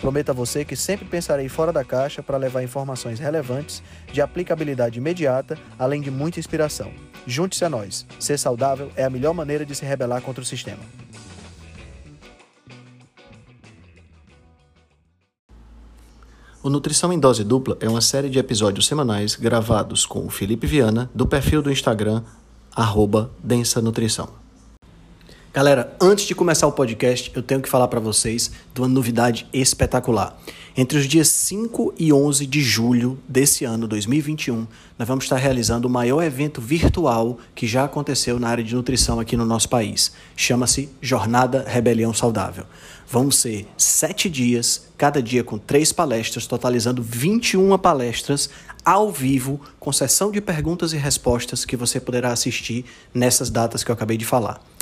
Prometo a você que sempre pensarei fora da caixa para levar informações relevantes, de aplicabilidade imediata, além de muita inspiração. Junte-se a nós. Ser saudável é a melhor maneira de se rebelar contra o sistema. O Nutrição em Dose Dupla é uma série de episódios semanais gravados com o Felipe Viana, do perfil do Instagram, arroba Densa Nutrição. Galera, antes de começar o podcast, eu tenho que falar para vocês de uma novidade espetacular. Entre os dias 5 e 11 de julho desse ano, 2021, nós vamos estar realizando o maior evento virtual que já aconteceu na área de nutrição aqui no nosso país. Chama-se Jornada Rebelião Saudável. Vão ser sete dias, cada dia com três palestras, totalizando 21 palestras ao vivo, com sessão de perguntas e respostas que você poderá assistir nessas datas que eu acabei de falar.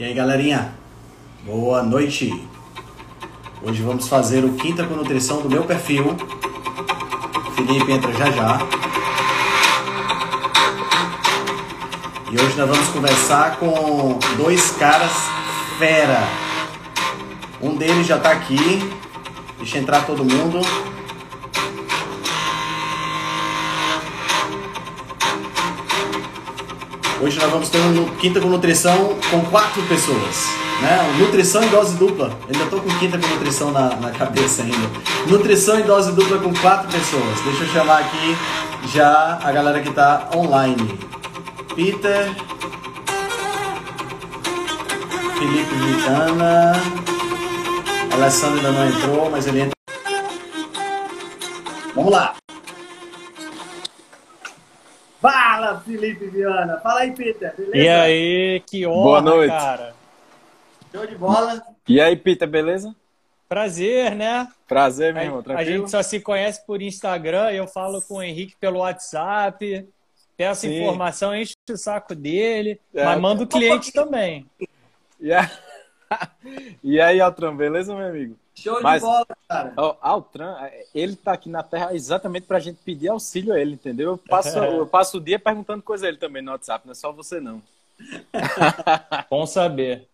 E aí, galerinha? Boa noite! Hoje vamos fazer o Quinta com Nutrição do meu perfil. Felipe entra já já. E hoje nós vamos conversar com dois caras fera. Um deles já está aqui. Deixa entrar todo mundo. Hoje nós vamos ter um Quinta com Nutrição com quatro pessoas. Né? Nutrição em dose dupla. Ainda estou com Quinta com Nutrição na, na cabeça ainda. Nutrição em dose dupla com quatro pessoas. Deixa eu chamar aqui já a galera que está online. Peter. Felipe Vitana. Alessandro ainda não entrou, mas ele entra. Vamos lá! Fala, Felipe Viana. Fala aí, Peter. Beleza? E aí, que honra, Boa noite. cara. Show de bola. E aí, Peter, beleza? Prazer, né? Prazer, meu irmão, a tranquilo? gente só se conhece por Instagram, eu falo com o Henrique pelo WhatsApp, peço Sim. informação, encho o saco dele, É. mas mando o cliente também. E aí, e aí Altran, beleza, meu amigo? Show Mas- de bola, cara. Ó, Altran, ele tá aqui na Terra exatamente pra gente pedir auxílio a ele, entendeu? Eu passo, eu passo o dia perguntando coisa a ele também no WhatsApp, não é só você não. Bom saber.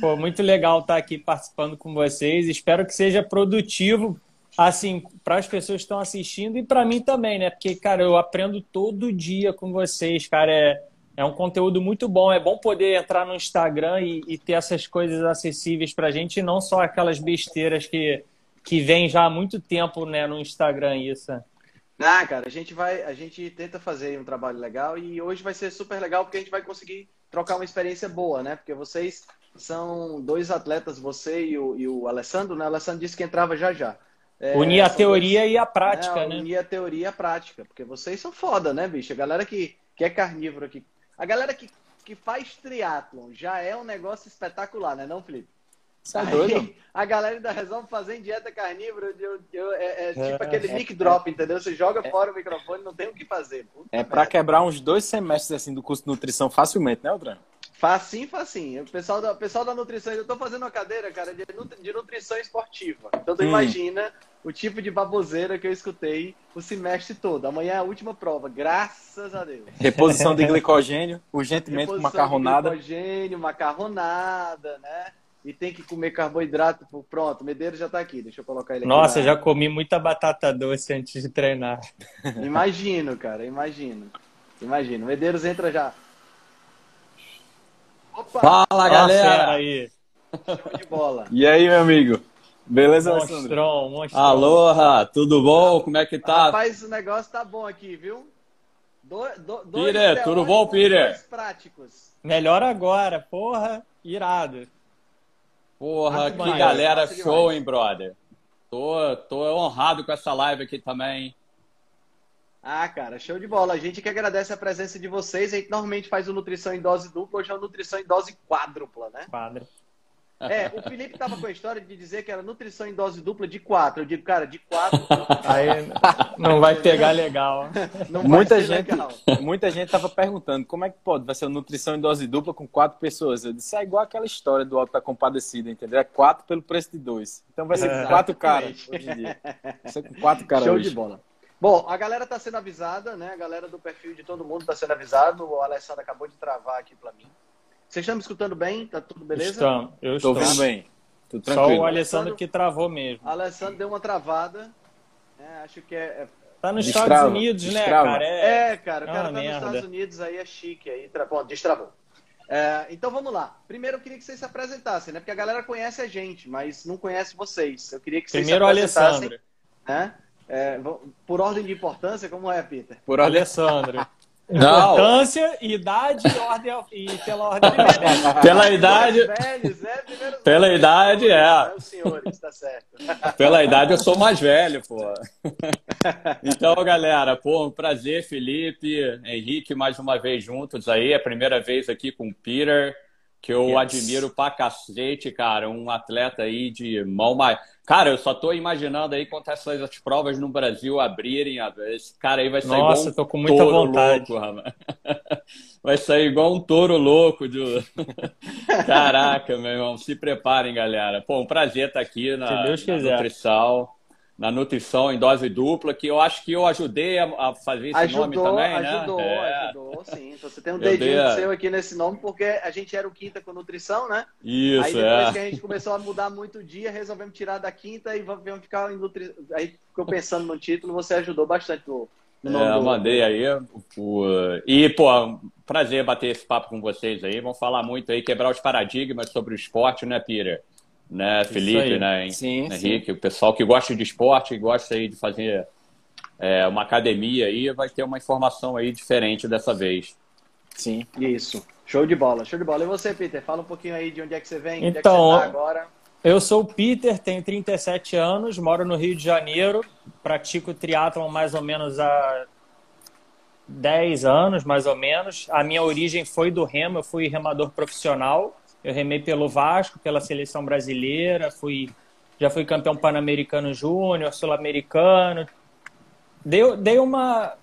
Pô, muito legal estar aqui participando com vocês. Espero que seja produtivo, assim, para as pessoas que estão assistindo e para mim também, né? Porque, cara, eu aprendo todo dia com vocês, cara. É, é um conteúdo muito bom. É bom poder entrar no Instagram e, e ter essas coisas acessíveis para a gente, e não só aquelas besteiras que, que vêm já há muito tempo, né, no Instagram, isso. Ah, cara, a gente vai, a gente tenta fazer um trabalho legal e hoje vai ser super legal porque a gente vai conseguir trocar uma experiência boa, né? Porque vocês são dois atletas, você e o, e o Alessandro, né? O Alessandro disse que entrava já já. É, Unir a teoria dois- e a prática, é, né? Unir a teoria e a prática, porque vocês são foda, né, bicho? A galera que, que é carnívoro aqui. A galera que, que faz triatlon já é um negócio espetacular, né, não, Felipe? Você é Aí, doido? A galera ainda resolve fazer em dieta carnívora. Eu, eu- é, é tipo É, aquele é, mic drop, entendeu? Você joga fora o microfone, não tem o que fazer. Puta É pra merda. quebrar uns dois semestres assim do curso de nutrição facilmente, né, Altran? Facinho, facinho. O pessoal da, o pessoal da nutrição, eu tô fazendo uma cadeira, cara, de, de nutrição esportiva. Então tu Hum. imagina o tipo de baboseira que eu escutei o semestre todo. Amanhã é a última prova, graças a Deus. Reposição de glicogênio, urgentemente com Reposição de macarronada. Glicogênio, macarronada, né? E tem que comer carboidrato. Pronto, o Medeiros já tá aqui. Deixa eu colocar ele aqui. Nossa, na- já comi muita batata doce antes de treinar. Imagino, cara, imagino. Imagino. Medeiros entra já. Opa! Fala galera! aí. Show de bola. E aí, meu amigo? Beleza, Alessandro? Monstrão, monstrão. Aloha, tudo bom? Como é que tá? Rapaz, o negócio tá bom aqui, viu? Do, do, Peter, tudo bom, Peter? práticos. Melhor agora, porra, irado. Porra, que demais, galera show, hein, brother? Tô, tô honrado com essa live aqui também. Ah, cara, show de bola. A gente que agradece a presença de vocês. A gente normalmente faz o Nutrição em Dose Dupla, hoje é o Nutrição em Dose Quádrupla, né? Quádrupla. É, o Felipe tava com a história de dizer que era nutrição em dose dupla de quatro. Eu digo, cara, de quatro. Aí não vai pegar legal. Não muita gente, legal. muita gente tava perguntando como é que pode, vai ser uma nutrição em dose dupla com quatro pessoas. Eu disse, é igual aquela história do Alto da Compadecida, entendeu? É quatro pelo preço de dois. Então vai ser com quatro caras hoje em dia. Vai ser com quatro caras Show hoje. de bola. Bom, a galera tá sendo avisada, né? A galera do perfil de todo mundo tá sendo avisado. O Alessandro acabou de travar aqui para mim. Vocês estão me escutando bem? Tá tudo beleza? Estamos, eu estou. ouvindo bem. Tudo tranquilo. Só o Alessandro que travou mesmo. O Alessandro deu uma travada. É, acho que é. é tá nos destrava, Estados Unidos, né, destrava. né, cara? É, é cara, o cara tá merda. nos Estados Unidos aí é chique aí. Tra... Bom, destravou. É, então vamos lá. Primeiro eu queria que vocês se apresentassem, né? Porque a galera conhece a gente, mas não conhece vocês. Eu queria que vocês Primeiro se apresentassem. Primeiro o Alessandro. Né? É, por ordem de importância, como é, Peter? Por Alessandro. Importância, não. idade e, ordem, e pela ordem alfabética. Pela idade. Velhos, é, pela idade, é. é tá. Pela idade eu sou mais velho, pô. Então, galera, pô, um prazer, Felipe, Henrique, mais uma vez juntos aí. É a primeira vez aqui com o Peter que eu yes. admiro pra cacete, cara. Um atleta aí de mão mais. Cara, eu só tô imaginando aí quando essas provas no Brasil abrirem. Esse cara aí vai sair Nossa, igual um tô com muita vontade. louco, Vai sair igual um touro louco. De... Caraca, meu irmão. Se preparem, galera. Pô, um prazer estar aqui na, Se Deus quiser. na Nutrição na nutrição em dose dupla, que eu acho que eu ajudei a, fazer esse ajudou, nome também, ajudou, né? Ajudou, é. ajudou, sim. Então, você tem um dedinho a... seu aqui nesse nome, porque a gente era o quinta com nutrição, né? Isso, Aí depois é. que a gente começou a mudar muito o dia, resolvemos tirar da quinta e vamos ficar em nutrição. Aí ficou pensando no título, você ajudou bastante no, no é, eu mandei aí. O... E, pô, prazer bater esse papo com vocês aí. Vamos falar muito aí, quebrar os paradigmas sobre o esporte, né, Peter? Né, Felipe, né, sim, Henrique, sim. o pessoal que gosta de esporte, gosta aí de fazer é, uma academia aí, vai ter uma informação aí diferente dessa vez. Sim, isso. Show de bola, show de bola. E você, Peter, fala um pouquinho aí de onde é que você vem, então, onde é que você então, tá agora. Eu sou o Peter, tenho 37 anos, moro no Rio de Janeiro, pratico triatlon mais ou menos há 10 anos, mais ou menos. A minha origem foi do remo, eu fui remador profissional. Eu remei pelo Vasco, pela seleção brasileira, fui já fui campeão pan-americano júnior, sul-americano. Dei, dei uma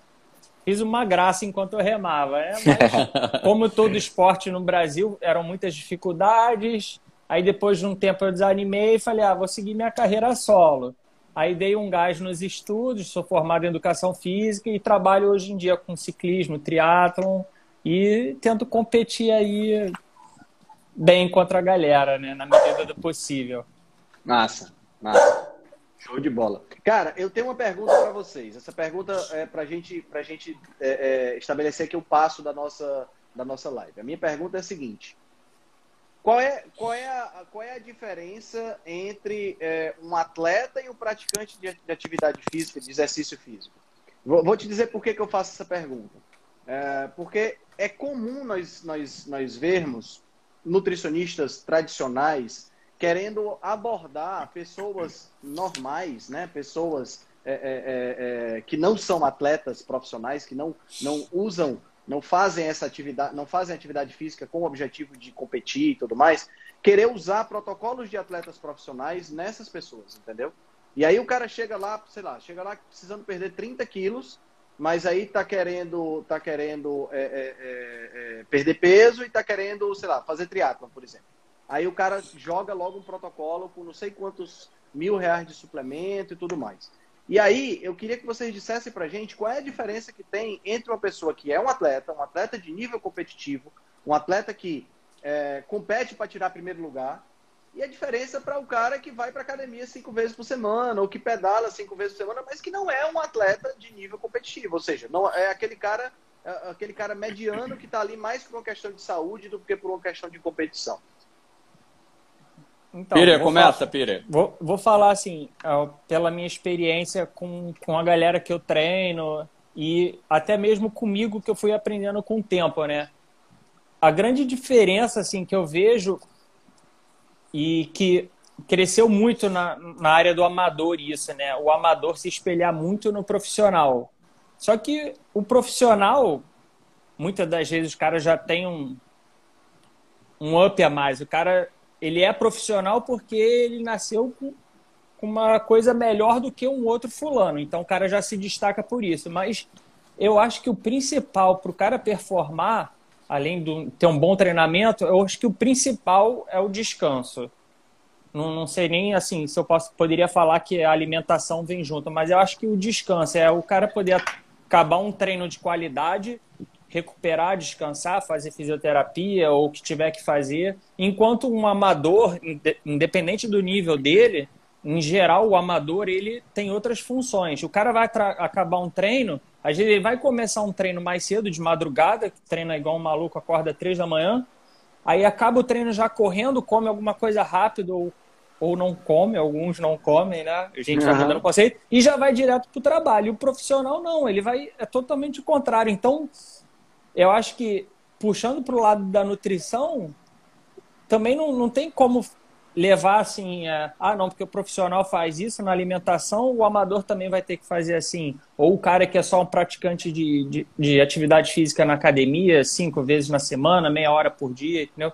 fiz uma graça enquanto eu remava, né? Mas, como todo esporte no Brasil, eram muitas dificuldades. Aí depois de um tempo eu desanimei e falei, ah, vou seguir minha carreira solo. Aí dei um gás nos estudos, sou formado em educação física e trabalho hoje em dia com ciclismo, triatlon e tento competir aí bem contra a galera, né? Na medida do possível. Massa, massa. Show de bola. Cara, eu tenho uma pergunta para vocês. Essa pergunta é para gente, pra gente é, é, estabelecer aqui o passo da nossa, da nossa live. A minha pergunta é a seguinte. Qual é, qual é, a, qual é a diferença entre é, um atleta e um praticante de, de, atividade física, de exercício físico? Vou, vou te dizer por que, que eu faço essa pergunta. É, porque é comum nós, nós, nós vermos nutricionistas tradicionais querendo abordar pessoas normais, né? Pessoas é, é, é, é, que não são atletas profissionais, que não, não usam, não fazem essa atividade, não fazem atividade física com o objetivo de competir e tudo mais, querer usar protocolos de atletas profissionais nessas pessoas, entendeu? E aí o cara chega lá, sei lá, chega lá precisando perder 30 quilos mas aí tá querendo, tá querendo é, é, é, é, perder peso e tá querendo, sei lá, fazer triatlon, por exemplo. Aí o cara joga logo um protocolo com não sei quantos mil reais de suplemento e tudo mais. E aí, eu queria que vocês dissessem pra gente qual é a diferença que tem entre uma pessoa que é um atleta, um atleta de nível competitivo, um atleta que é, compete para tirar primeiro lugar, e a diferença para o cara que vai para academia cinco vezes por semana, ou que pedala cinco vezes por semana, mas que não é um atleta de nível competitivo. Ou seja, não é aquele cara, é aquele cara mediano que está ali mais por uma questão de saúde do que por uma questão de competição. Então, Pira, começa, Pira. Vou, vou falar assim, pela minha experiência com, com a galera que eu treino, e até mesmo comigo que eu fui aprendendo com o tempo, né? A grande diferença assim que eu vejo e que cresceu muito na, na área do amador isso, né? O amador se espelhar muito no profissional. Só que o profissional, muitas das vezes o cara já tem um, um up a mais. O cara, ele é profissional porque ele nasceu com uma coisa melhor do que um outro fulano. Então o cara já se destaca por isso. Mas eu acho que o principal para o cara performar, além de ter um bom treinamento, eu acho que o principal é o descanso. Não, não sei nem assim se eu posso, poderia falar que a alimentação vem junto, mas eu acho que o descanso é o cara poder acabar um treino de qualidade, recuperar, descansar, fazer fisioterapia ou o que tiver que fazer, enquanto um amador, independente do nível dele, em geral o amador ele tem outras funções. O cara vai acabar um treino, às vezes ele vai começar um treino mais cedo, de madrugada, treina igual um maluco, acorda três da manhã, aí acaba o treino já correndo, come alguma coisa rápido ou ou não come, alguns não comem, né? A gente uhum. vai mudando o conceito, e já vai direto para o trabalho. O profissional não, ele vai é totalmente o contrário. Então, eu acho que puxando para o lado da nutrição, também não, não tem como levar assim, é, ah, não, porque o profissional faz isso na alimentação, o amador também vai ter que fazer assim. Ou o cara que é só um praticante de, de, de atividade física na academia, cinco vezes na semana, meia hora por dia, entendeu?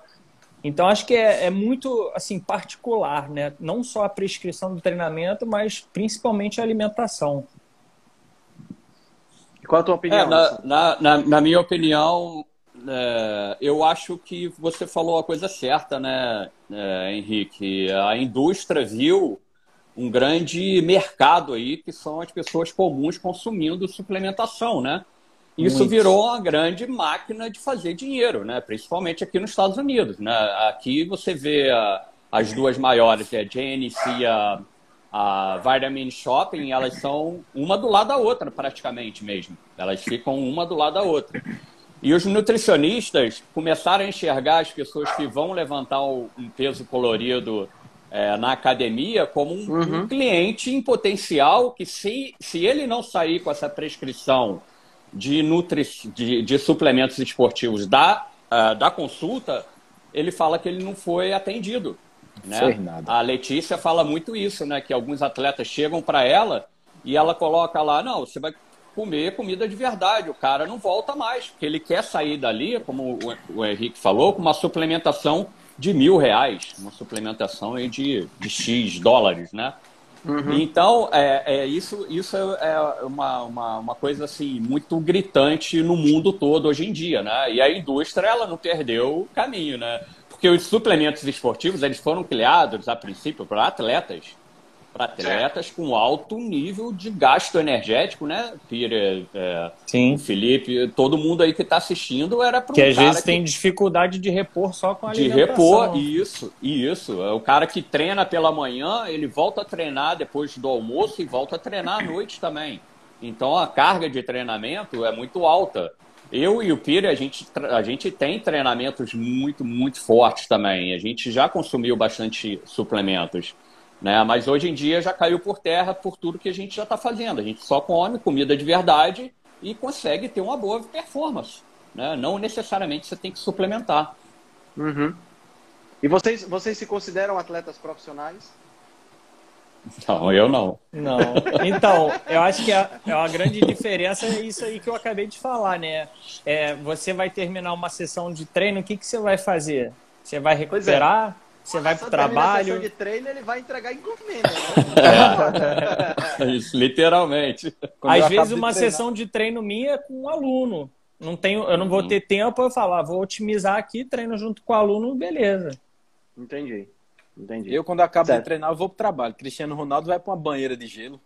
Então, acho que é, é, muito assim particular, né? Não só a prescrição do treinamento, mas principalmente a alimentação. Qual a tua opinião? É, na, na, na, na, minha opinião, é, eu acho que você falou a coisa certa, né, é, Henrique? A indústria viu um grande mercado aí, que são as pessoas comuns consumindo suplementação, né? Isso Muito. virou uma grande máquina de fazer dinheiro, né? principalmente aqui nos Estados Unidos. Né? Aqui você vê a, as duas maiores, a Genesis e a, a Vitamin Shopping, elas são uma do lado da outra, praticamente mesmo. Elas ficam uma do lado da outra. E os nutricionistas começaram a enxergar as pessoas que vão levantar um peso colorido é, na academia como um, uhum. um, cliente em potencial que, se, se ele não sair com essa prescrição de, nutri... de, de suplementos esportivos da, uh, da consulta, ele fala que ele não foi atendido. Né? A Letícia fala muito isso, né? Que alguns atletas chegam para ela e ela coloca lá, não, você vai comer comida de verdade. O cara não volta mais, porque ele quer sair dali, como o Henrique falou, com uma suplementação de mil reais, uma suplementação aí de, de X dólares, né? Uhum. Então, é, é, isso, isso é, é uma, uma, uma, coisa assim muito gritante no mundo todo hoje em dia, né? E a indústria ela não perdeu o caminho, né? Porque os suplementos esportivos eles foram criados a princípio para atletas para atletas com alto nível de gasto energético, né? Peter, é, Sim. Felipe, todo mundo aí que está assistindo era para um que às vezes que... tem dificuldade de repor só com a de repor isso, isso. É o cara que treina pela manhã, ele volta a treinar depois do almoço e volta a treinar à noite também. Então a carga de treinamento é muito alta. Eu e o Pire, a gente, a gente tem treinamentos muito, muito fortes também. A gente já consumiu bastante suplementos. Né? Mas hoje em dia já caiu por terra por tudo que a gente já está fazendo. A gente só come comida de verdade e consegue ter uma boa performance. Né? Não necessariamente você tem que suplementar. Uhum. E vocês, vocês se consideram atletas profissionais? Não, eu não. Não. Então, eu acho que a, a grande diferença é isso aí que eu acabei de falar, né? É, você vai terminar uma sessão de treino, o que, que você vai fazer? Você vai é. recuperar? Você vai pro trabalho. de treino, ele vai entregar encomenda. Né? É. isso, literalmente. Quando Às vezes uma sessão de treino minha é com um aluno. Não tenho, eu não vou uhum. ter tempo, eu falar, ah, vou otimizar aqui, treino junto com o aluno, beleza. Entendi. Entendi. Eu, quando acabo certo. de treinar, eu vou pro trabalho. Cristiano Ronaldo vai pra uma banheira de gelo.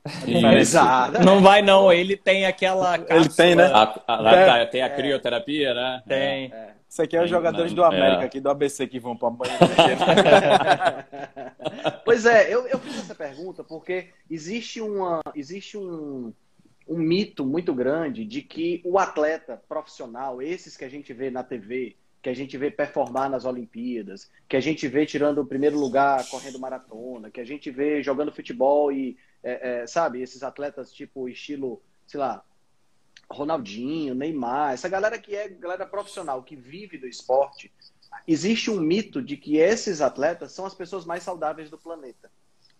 Exato. Não vai, não. Ele tem aquela. Cápsula. Ele tem, né? A, a, é. Tem a crioterapia, né? Tem. É. Isso aqui é os jogadores do América, é. aqui do ABC, que vão para a banha Pois é, eu, eu fiz essa pergunta porque existe, uma, existe um, um mito muito grande de que o atleta profissional, esses que a gente vê na TV, que a gente vê performar nas Olimpíadas, que a gente vê tirando o primeiro lugar correndo maratona, que a gente vê jogando futebol e, é, é, sabe, esses atletas tipo estilo, sei lá, Ronaldinho, Neymar, essa galera que é galera profissional, que vive do esporte, existe um mito de que esses atletas são as pessoas mais saudáveis do planeta.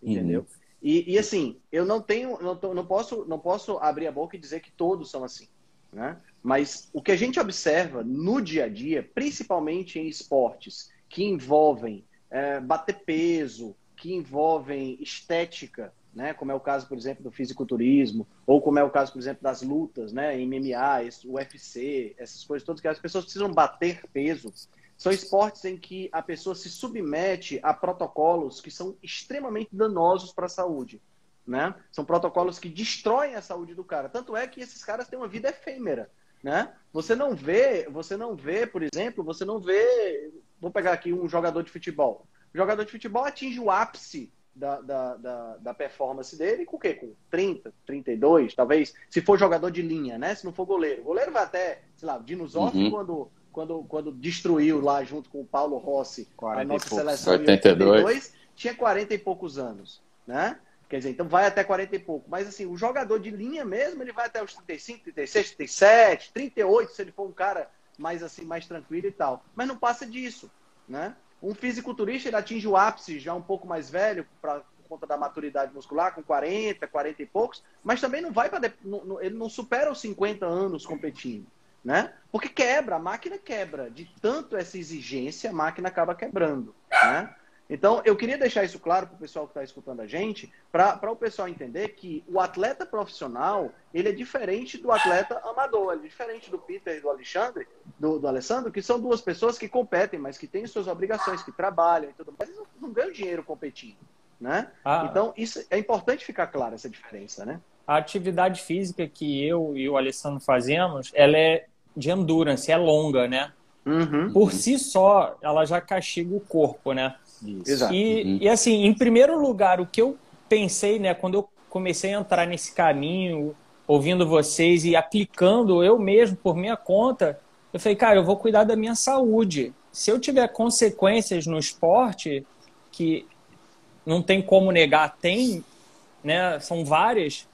Entendeu? Uhum. E, e, assim, eu não tenho, não, tô, não, posso, não posso abrir a boca e dizer que todos são assim. Né? Mas o que a gente observa no dia a dia, principalmente em esportes que envolvem é, bater peso, que envolvem estética, né? como é o caso, por exemplo, do fisiculturismo, ou como é o caso, por exemplo, das lutas, né? MMA, UFC, essas coisas todas, que as pessoas precisam bater peso. São esportes em que a pessoa se submete a protocolos que são extremamente danosos para a saúde. Né? São protocolos que destroem a saúde do cara. Tanto é que esses caras têm uma vida efêmera. Né? Você não vê, você não vê, por exemplo, você não vê. Vou pegar aqui um jogador de futebol. O jogador de futebol atinge o ápice da, da, da, da, performance dele com o quê? Com 30, 32, talvez, se for jogador de linha, né? Se não for goleiro. O goleiro vai até, sei lá, o Dinozoff, uhum. quando, quando, quando destruiu lá junto com o Paulo Rossi a nossa seleção 82. 82, tinha 40 e poucos anos, né? Quer dizer, então vai até 40 e pouco. Mas assim, o jogador de linha mesmo, ele vai até os 35, 36, 37, 38, se ele for um cara mais assim, mais tranquilo e tal. Mas não passa disso, né? Um fisiculturista ele atinge o ápice já um pouco mais velho, pra, por conta da maturidade muscular, com 40, 40 e poucos, mas também não vai para. Ele não supera os 50 anos competindo. Né? Porque quebra, a máquina quebra. De tanto essa exigência, a máquina acaba quebrando. Né? Então, eu queria deixar isso claro para o pessoal que está escutando a gente, para o pessoal entender que o atleta profissional, ele é diferente do atleta amador, ele é diferente do Peter e do Alexandre, do, do Alessandro, que são duas pessoas que competem, mas que têm suas obrigações, que trabalham e tudo mais, eles não, não ganham dinheiro competindo, né? Ah, então, isso é importante ficar claro, essa diferença, né? A atividade física que eu e o Alessandro fazemos, ela é de endurance, é longa, né? Uhum. Por si só, ela já castiga o corpo, né? Exato. E, uhum. e assim, em primeiro lugar, o que eu pensei, né, quando eu comecei a entrar nesse caminho, ouvindo vocês e aplicando eu mesmo por minha conta, eu falei, cara, eu vou cuidar da minha saúde. Se eu tiver consequências no esporte, que não tem como negar, tem, né, são várias,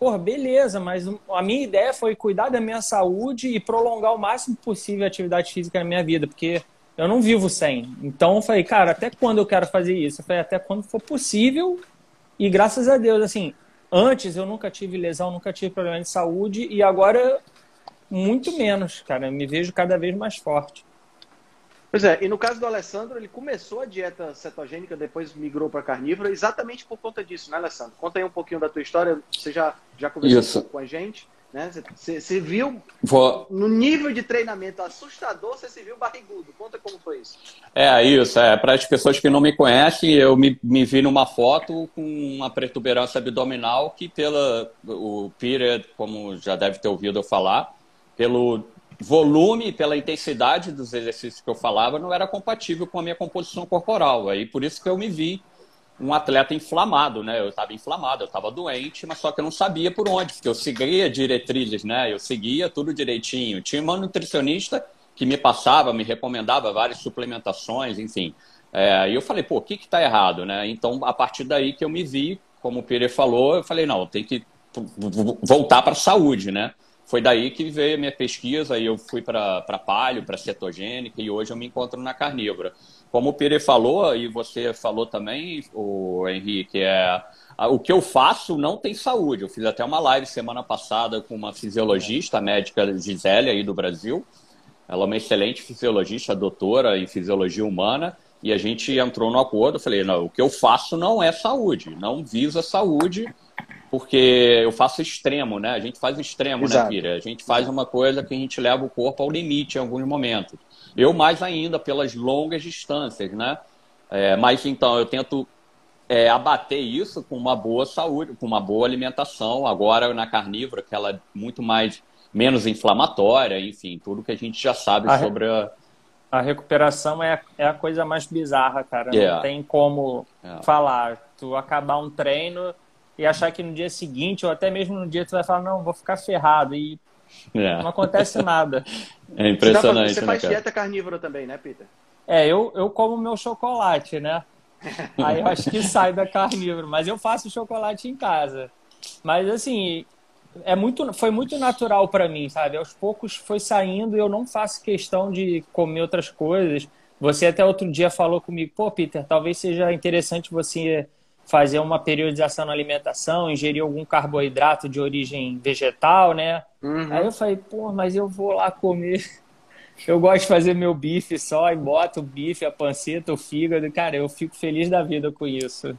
Pô, beleza, mas a minha ideia foi cuidar da minha saúde e prolongar o máximo possível a atividade física na minha vida, porque eu não vivo sem. Então eu falei, cara, até quando eu quero fazer isso? Eu falei, até quando for possível. E graças a Deus, assim, antes eu nunca tive lesão, nunca tive problema de saúde e agora muito menos, cara. Eu me vejo cada vez mais forte. Pois é, e no caso do Alessandro, ele começou a dieta cetogênica, depois migrou para carnívora, exatamente por conta disso, né, Alessandro? Conta aí um pouquinho da tua história, você já, já conversou com a gente. Né? Você, você viu Vou... no nível de treinamento assustador, você se viu barrigudo. Conta como foi isso. É, isso. É. Para as pessoas que não me conhecem, eu me, me vi numa foto com uma protuberância abdominal que, pela o Peter, como já deve ter ouvido eu falar, pelo volume, pela intensidade dos exercícios que eu falava, não era compatível com a minha composição corporal. Aí por isso que eu me vi um atleta inflamado, né? Eu estava inflamado, eu estava doente, mas só que eu não sabia por onde, porque eu seguia diretrizes, né? Eu seguia tudo direitinho. Tinha uma nutricionista que me passava, me recomendava várias suplementações, enfim. É, e eu falei, pô, o que que tá errado, né? Então, a partir daí que eu me vi, como o Pire falou, eu falei, não, tem que voltar para a saúde, né? Foi daí que veio a minha pesquisa, e eu fui para palio, para cetogênica, e hoje eu me encontro na carnívora. Como o Pire falou, e você falou também, o Henrique, é, o que eu faço não tem saúde. Eu fiz até uma live semana passada com uma fisiologista, médica Gisele aí do Brasil. Ela é uma excelente fisiologista, doutora em fisiologia humana, e a gente entrou no acordo. Eu falei: não, o que eu faço não é saúde, não visa saúde, porque eu faço extremo, né? A gente faz extremo, né, Exato. né, Pira? A gente faz uma coisa que a gente leva o corpo ao limite em alguns momentos. Eu mais ainda pelas longas distâncias, né? É, mas então eu tento é, abater isso com uma boa saúde, com uma boa alimentação. Agora na carnívora, que ela é muito mais menos inflamatória, enfim, tudo que a gente já sabe a sobre a... a recuperação é, é a coisa mais bizarra, cara. Yeah. Não tem como yeah. falar. Tu acabar um treino e achar que no dia seguinte, ou até mesmo no dia, tu vai falar, não, vou ficar ferrado. E é. Não acontece nada. É impressionante. Você, você faz né, dieta carnívora também, né, Peter? É, eu, eu como meu chocolate, né? Aí eu acho que sai da carnívora. Mas eu faço chocolate em casa. Mas assim, é muito, foi muito natural para mim, sabe? Aos poucos foi saindo e eu não faço questão de comer outras coisas. Você até outro dia falou comigo, pô, Peter, talvez seja interessante você fazer uma periodização na alimentação, ingerir algum carboidrato de origem vegetal, né? Uhum. Aí eu falei, pô, mas eu vou lá comer. Eu gosto de fazer meu bife só e boto o bife, a panceta, o fígado. Cara, eu fico feliz da vida com isso.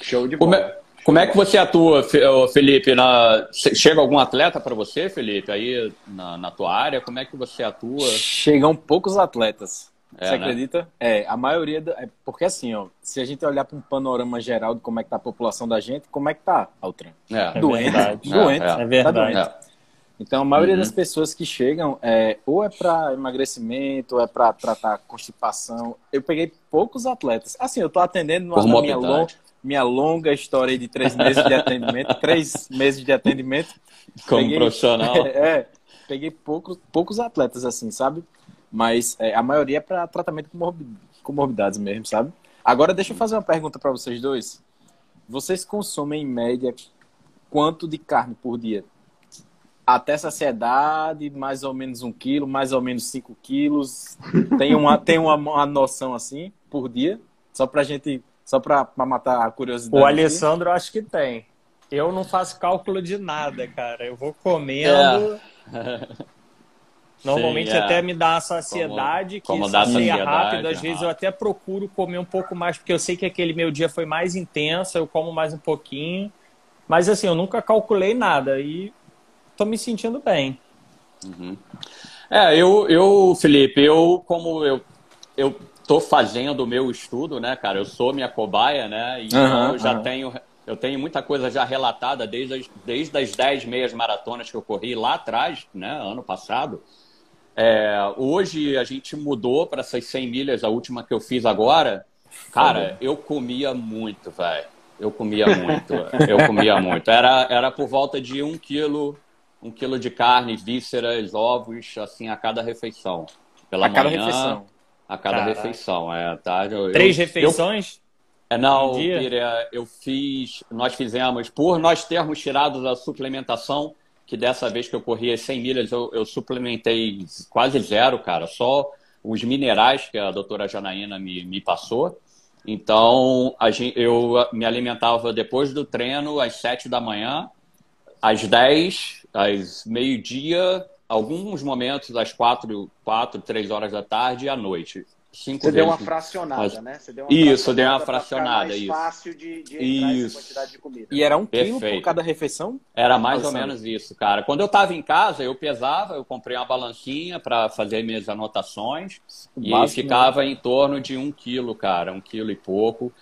Show de bola. Como é que você atua, Felipe? Na... Chega algum atleta para você, Felipe, aí na, na, tua área? Como é que você atua? Chegam poucos atletas. É, você né? acredita? É, a maioria. Da... É porque assim, ó, se a gente olhar para um panorama geral de como é que tá a população da gente, como é que tá, Altran? É, doente. É doente. É, é verdade. Tá então, a maioria uhum. das pessoas que chegam é, ou é para emagrecimento, ou é para tratar constipação. Eu peguei poucos atletas. Assim, eu estou atendendo numa minha longa minha longa história de três meses de atendimento, três meses de atendimento. Como peguei, profissional. É, é, peguei poucos, poucos atletas assim, sabe? Mas é, a maioria é para tratamento com comorbidades mesmo, sabe? Agora deixa eu fazer uma pergunta para vocês dois. Vocês consomem em média quanto de carne por dia? Até saciedade, mais ou menos um quilo, mais ou menos cinco quilos. Tem uma, tem uma, uma noção assim por dia? Só para a gente só para matar a curiosidade. O Alessandro aqui. acho que tem. Eu não faço cálculo de nada, cara. Eu vou comendo. É. Normalmente Sim, é. até me dá a saciedade, como, que como sacia rápido. Às vezes eu até procuro comer um pouco mais, porque eu sei que aquele meu dia foi mais intenso, eu como mais um pouquinho. Mas assim, eu nunca calculei nada e tô me sentindo bem. Uhum. É, eu, eu, Felipe, eu como eu, eu tô fazendo o meu estudo, né, cara? Eu sou minha cobaia, né? Então uhum, eu já uhum. tenho eu tenho muita coisa já relatada desde as, desde as 10 meias maratonas que eu corri lá atrás, né, ano passado. É, hoje a gente mudou para essas 100 milhas, a última que eu fiz agora. Cara, eu comia muito, velho. Eu comia muito. eu comia muito. Era, era por volta de um quilo, um quilo de carne, vísceras, ovos, assim, a cada refeição. Pela a manhã, cada refeição a cada Caraca. refeição. É, tá? Eu, Três eu, refeições? Eu, é, não, Pira, eu fiz. Nós fizemos, por nós termos tirado a suplementação, que dessa vez que eu corri as 100 milhas, eu, eu suplementei quase zero, cara. Só os minerais que a doutora Janaína me, me passou. Então, gente, eu me alimentava depois do treino, às 7 da manhã, às 10, às meio-dia, alguns momentos às quatro, quatro, três horas da tarde e à noite. Cinco Você vezes. deu uma fracionada, Mas... né? Você deu uma isso, deu uma fracionada. Mais isso. fácil de, de isso. quantidade de comida. E era um Perfeito. quilo por cada refeição? Era mais ou menos isso, cara. Quando eu estava em casa, eu pesava, eu comprei uma balancinha para fazer minhas anotações e ficava em torno de um quilo, cara, um quilo e pouco.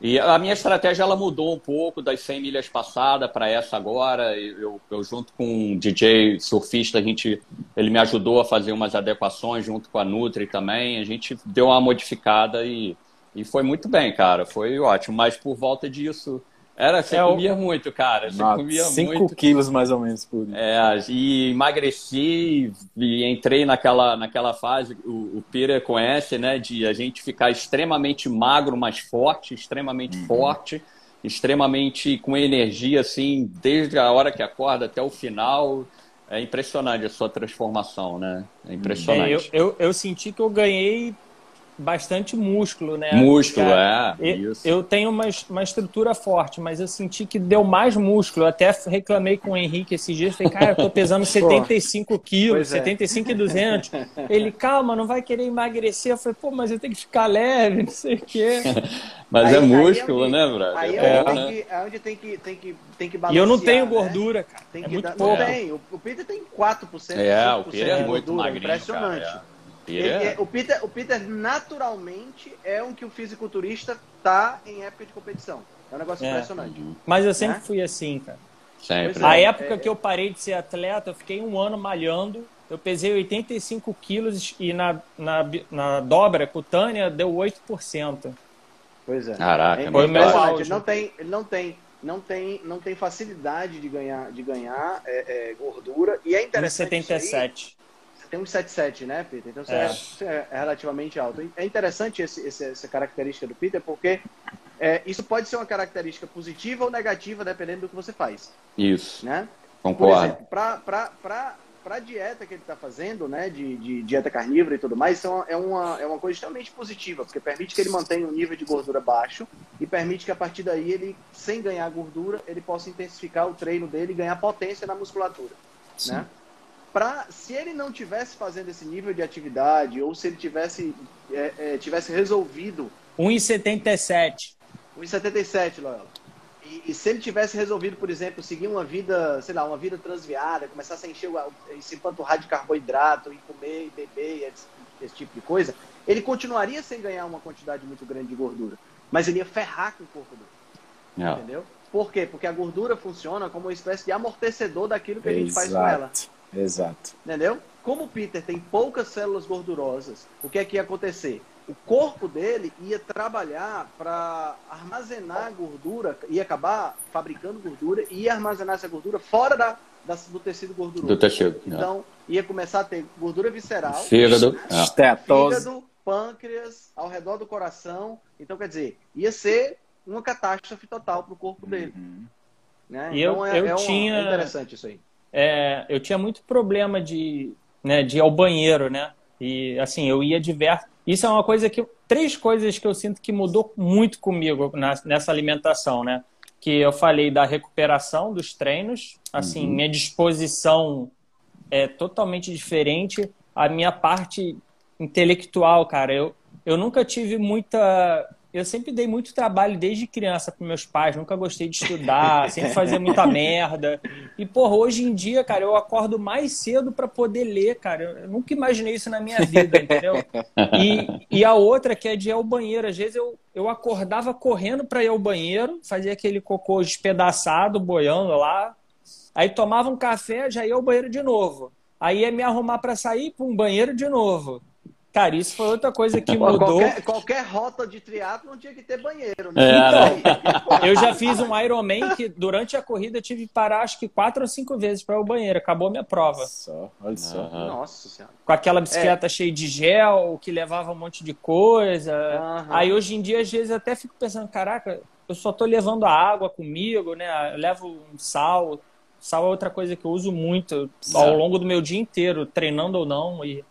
E a minha estratégia ela mudou um pouco das 100 milhas passada para essa agora. Eu, eu, junto com um DJ surfista, a gente, ele me ajudou a fazer umas adequações junto com a Nutri também. A gente deu uma modificada e, e foi muito bem, cara. Foi ótimo. Mas por volta disso, era, você é, comia muito, cara. Você comia cinco muito. quilos mais ou menos por dia. É, e emagreci e entrei naquela, naquela fase, o, o Pira conhece, né? De a gente ficar extremamente magro, mas forte, extremamente uhum. forte, extremamente com energia, assim, desde a hora que acorda até o final. É impressionante a sua transformação, né? É impressionante. É, eu, eu, eu senti que eu ganhei bastante músculo, né? Músculo, é. Eu, eu tenho uma, uma estrutura forte, mas eu senti que deu mais músculo. Eu até reclamei com o Henrique esses dias. Falei, cara, eu tô pesando 75 quilos, 75 é. e 200. Ele, calma, não vai querer emagrecer. Eu falei, pô, mas eu tenho que ficar leve, não sei o quê. mas aí, é músculo, aí, né, brother? Aí é, é, onde, que, é onde tem que, tem que, tem que balancear. E eu não tenho né? gordura, cara. Tem é muito dar, pouco. Não tem. O, o Peter tem 4%. É, o Peter é muito magrinho, Impressionante. Cara, é. Ele, é, o, Peter, o Peter naturalmente é um que o fisiculturista tá em época de competição. É um negócio é. impressionante. Mas eu sempre né? fui assim, cara. Sempre. A época é. que eu parei de ser atleta, eu fiquei um ano malhando. Eu pesei 85 quilos e na, na, na dobra cutânea deu 8%. Pois é. Caraca, é, é Não tem, ele não tem, não tem, não tem facilidade de ganhar, de ganhar é, é, gordura. E é interessante. 77 tem um 77, né, Peter? Então é. você é. é, relativamente alto. É interessante esse, esse, essa característica do Peter, porque é, isso pode ser uma característica positiva ou negativa, dependendo do que você faz. Isso. Né? Concordo. Para a dieta que ele está fazendo, né, de, de, dieta carnívora e tudo mais, isso é uma, é uma coisa extremamente positiva, porque permite que ele mantenha um nível de gordura baixo e permite que a partir daí ele, sem ganhar gordura, ele possa intensificar o treino dele e ganhar potência na musculatura. Né? Pra, se ele não tivesse fazendo esse nível de atividade, ou se ele tivesse, é, é, tivesse resolvido. 1,77. 1,77, Loyola. E, e, se ele tivesse resolvido, por exemplo, seguir uma vida, sei lá, uma vida transviada, começasse a encher, se empanturrar de carboidrato e comer e beber esse, esse tipo de coisa, ele continuaria sem ganhar uma quantidade muito grande de gordura. Mas ele ia ferrar com o corpo dele. Yeah. É. Entendeu? Por quê? Porque a gordura funciona como uma espécie de amortecedor daquilo que a gente faz com ela. Exato. Entendeu? Como o Peter tem poucas células gordurosas, o que é que ia acontecer? O corpo dele ia trabalhar para armazenar gordura, ia acabar fabricando gordura e ia armazenar essa gordura fora da, da do tecido gorduroso. Do tecido. É. Então, é. ia começar a ter gordura visceral, fígado, né? é. fígado, pâncreas, ao redor do coração. Então, quer dizer, ia ser uma catástrofe total para o corpo dele. Uhum. Né? E então, eu, é, eu é tinha... é interessante isso aí é, eu tinha muito problema de, né, de ir ao banheiro, né? E assim, eu ia diversos. Isso é uma coisa que. Três coisas que eu sinto que mudou muito comigo nessa alimentação, né? Que eu falei da recuperação dos treinos, assim, uhum. minha disposição é totalmente diferente. A minha parte intelectual, cara, eu, eu nunca tive muita eu sempre dei muito trabalho desde criança para meus pais, nunca gostei de estudar, sempre fazia muita merda. E, porra, hoje em dia, cara, eu acordo mais cedo para poder ler, cara. Eu nunca imaginei isso na minha vida, entendeu? E, e a outra que é de ir ao banheiro. Às vezes eu, eu acordava correndo para ir ao banheiro, fazia aquele cocô despedaçado, boiando lá. Aí tomava um café, já ia ao banheiro de novo. Aí ia me arrumar para sair para um banheiro de novo. Cara, isso foi outra coisa que mudou. Qualquer, qualquer rota de triatlo não tinha que ter banheiro, né? É, então, eu já fiz um Ironman que durante a corrida eu tive que parar acho que quatro ou cinco vezes para ao banheiro. Acabou a minha prova. Só, olha só. Uhum. Nossa senhora. Com aquela bicicleta é. cheia de gel, que levava um monte de coisa. Uhum. Aí hoje em dia, às vezes, eu até fico pensando, caraca, eu só tô levando a água comigo, né? Eu levo um sal. Sal é outra coisa que eu uso muito ao longo do meu dia inteiro, treinando ou não. E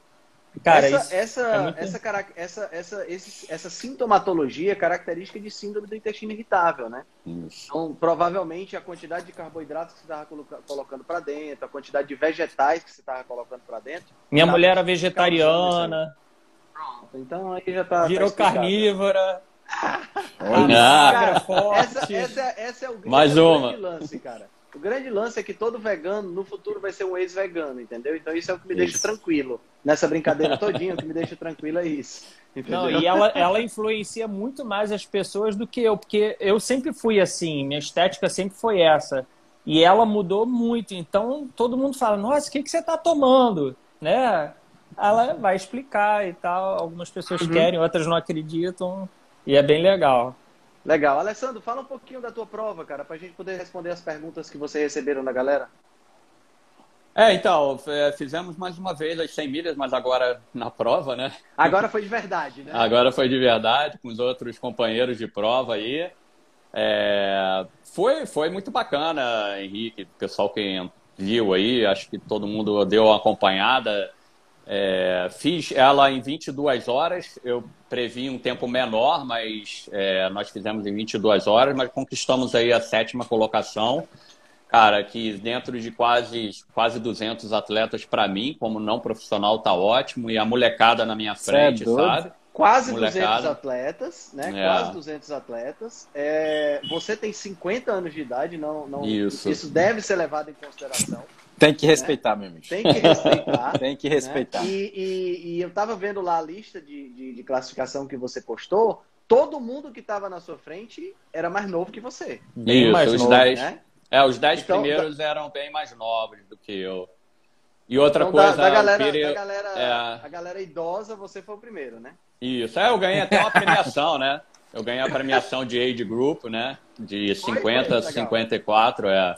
Cara, essa, essa, é muito... essa, essa, essa, esse, essa sintomatologia é característica de síndrome do intestino irritável, né? Isso. Então, provavelmente a quantidade de carboidratos que você estava colocando para dentro, a quantidade de vegetais que você estava colocando para dentro. Minha tá mulher era vegetariana. Pronto, então aí já tá. Virou tá carnívora. Olha, cara, forte. Essa, essa, essa é o grande, Mais uma. lance, cara. O grande lance é que todo vegano no futuro vai ser um ex-vegano, entendeu? Então isso é o que me isso. deixa tranquilo. Nessa brincadeira todinha, o que me deixa tranquilo é isso. Entendeu? Não, e ela, ela influencia muito mais as pessoas do que eu, porque eu sempre fui assim, minha estética sempre foi essa. E ela mudou muito. Então todo mundo fala: Nossa, o que, que você está tomando? Né? Ela vai explicar e tal. Algumas pessoas uhum. querem, outras não acreditam. E é bem legal. Legal. Alessandro, fala um pouquinho da tua prova, cara, para a gente poder responder as perguntas que vocês receberam da galera. É, então, é, fizemos mais uma vez as 100 milhas, mas agora na prova, né? Agora foi de verdade, né? Agora foi de verdade, com os outros companheiros de prova aí. É, foi, foi muito bacana, Henrique, pessoal que viu aí, acho que todo mundo deu uma acompanhada. É, fiz ela em 22 horas, eu previ um tempo menor, mas é, nós fizemos em 22 horas, mas conquistamos aí a sétima colocação. Cara, que dentro de quase, quase 200 atletas para mim, como não profissional, tá ótimo. E a molecada na minha é frente, é sabe? Quase molecada. 200 atletas, né? É. Quase 200 atletas. É, você tem 50 anos de idade, não, não, isso. isso deve ser levado em consideração. Tem que respeitar, né? meu amigo. Tem que respeitar. Tem que respeitar. Né? E, e, e, eu estava vendo lá a lista de, de, de, classificação que você postou. Todo mundo que estava na sua frente era mais novo que você. Bem Isso, mais os novo, dez, né? É, os 10 então, primeiros da... eram bem mais nobres do que eu. E outra então, coisa. Da, da galera, Pire... da galera é... a galera idosa, você foi o primeiro, né? Isso. É, eu ganhei até uma premiação, né? Eu ganhei a premiação de age group, né? De 50 a 54, é.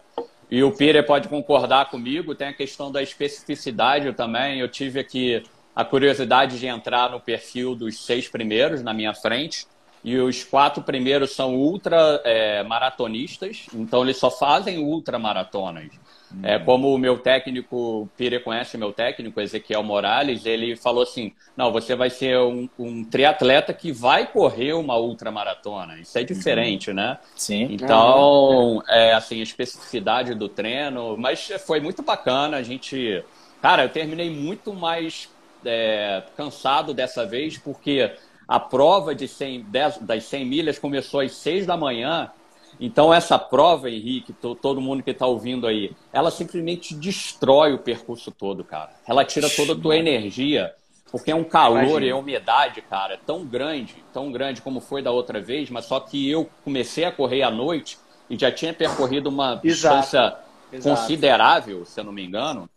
E o Pire pode concordar comigo, tem a questão da especificidade também. Eu tive aqui a curiosidade de entrar no perfil dos seis primeiros na minha frente. e os quatro primeiros são ultra é, maratonistas, então eles só fazem ultra maratonas. Uhum. É, como o meu técnico, Pire conhece meu técnico, Ezequiel Morales, ele falou assim: não, você vai ser um, um triatleta que vai correr uma ultramaratona. Isso é diferente, uhum. né? Sim. Então, é assim, a especificidade do treino, mas foi muito bacana. A gente. Cara, eu terminei muito mais é, cansado dessa vez, porque a prova de 100, das 100 milhas começou às 6 da manhã. Então, essa prova, Henrique, todo mundo que está ouvindo aí, ela simplesmente destrói o percurso todo, cara. Ela tira toda a tua energia, porque é um calor Imagina. e a umidade, cara, tão grande, tão grande como foi da outra vez, mas só que eu comecei a correr à noite e já tinha percorrido uma Exato. distância Exato. considerável, se eu não me engano.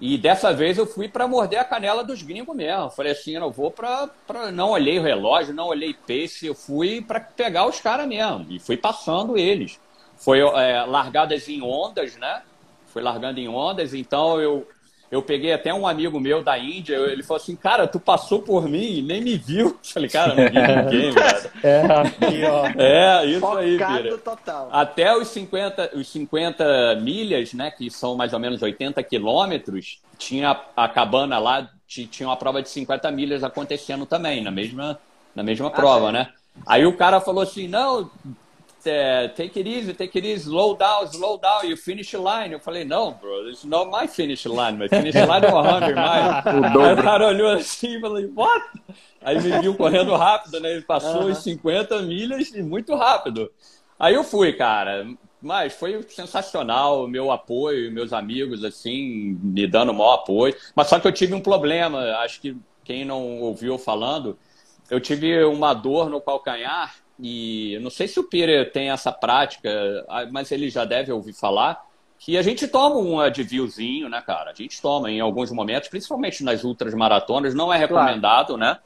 E dessa vez eu fui para morder a canela dos gringos mesmo. Falei assim, eu vou para. Não olhei o relógio, não olhei pace, eu fui para pegar os caras mesmo. E fui passando eles. Foi é, largadas em ondas, né? Foi largando em ondas, então eu eu peguei até um amigo meu da Índia, ele falou assim, cara, tu passou por mim e nem me viu. Eu falei, cara, não vi ninguém, velho. É, aqui, ó. É, isso Focado aí, Pira. total. Até os 50, os 50 milhas, né, que são mais ou menos 80 quilômetros, tinha a cabana lá, tinha uma prova de 50 milhas acontecendo também, na mesma, na mesma ah, prova, né? Aí o cara falou assim, não, é, take it easy, take it easy, slow down, slow down, you finish line. Eu falei, não, bro, it's not my finish line, my finish line é 100 mais. Aí o cara olhou assim e falou, what? Aí me viu correndo rápido, né? Ele passou uhum. os 50 milhas e muito rápido. Aí eu fui, cara. Mas foi sensacional o meu apoio, meus amigos, assim, me dando o maior apoio. Mas só que eu tive um problema, acho que quem não ouviu falando, eu tive uma dor no calcanhar e não sei se o Peter tem essa prática, mas ele já deve ouvir falar, que a gente toma um adviozinho, né, cara? A gente toma em alguns momentos, principalmente nas ultras maratonas, não é recomendado, claro. né?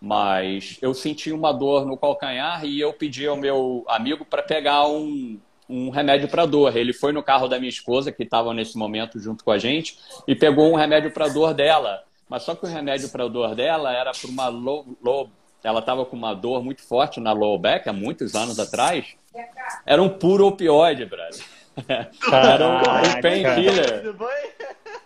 Mas eu senti uma dor no calcanhar e eu pedi ao meu amigo para pegar um, um remédio para dor. Ele foi no carro da minha esposa, que estava nesse momento junto com a gente, e pegou um remédio para dor dela. Mas só que o remédio para dor dela era para uma low, low ela estava com uma dor muito forte na low back há muitos anos atrás. Era um puro opioide, brother. Era um, um painkiller.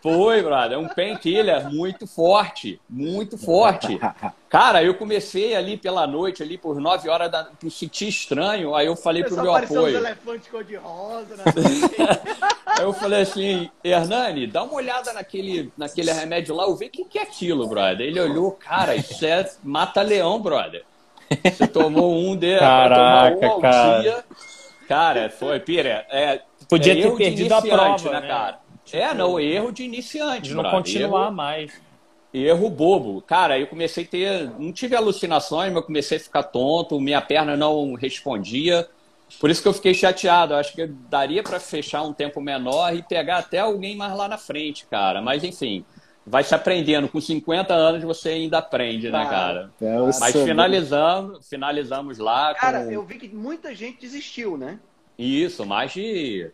Foi, brother. É um painkiller muito forte. Muito forte. Cara, eu comecei ali pela noite, ali por 9 horas, da, me sentir estranho. Aí eu falei pro meu apoio. elefantes cor-de-rosa. Né? aí eu falei assim, Hernani, dá uma olhada naquele, naquele remédio lá, eu vi o que, que é aquilo, brother. Ele olhou, cara, isso é mata-leão, brother. Você tomou um de Caraca, tomar um cara. dia. Cara, foi, Pira, é, Podia é ter perdido a prova, né, né? cara? É, não, erro de iniciante. De não continuar erro, mais. Erro bobo. Cara, eu comecei a ter. Não tive alucinações, mas comecei a ficar tonto, minha perna não respondia. Por isso que eu fiquei chateado. Eu acho que daria para fechar um tempo menor e pegar até alguém mais lá na frente, cara. Mas enfim, vai se aprendendo. Com 50 anos você ainda aprende, né, cara? É, mas finalizando, finalizamos lá. Cara, com... eu vi que muita gente desistiu, né? Isso, mais de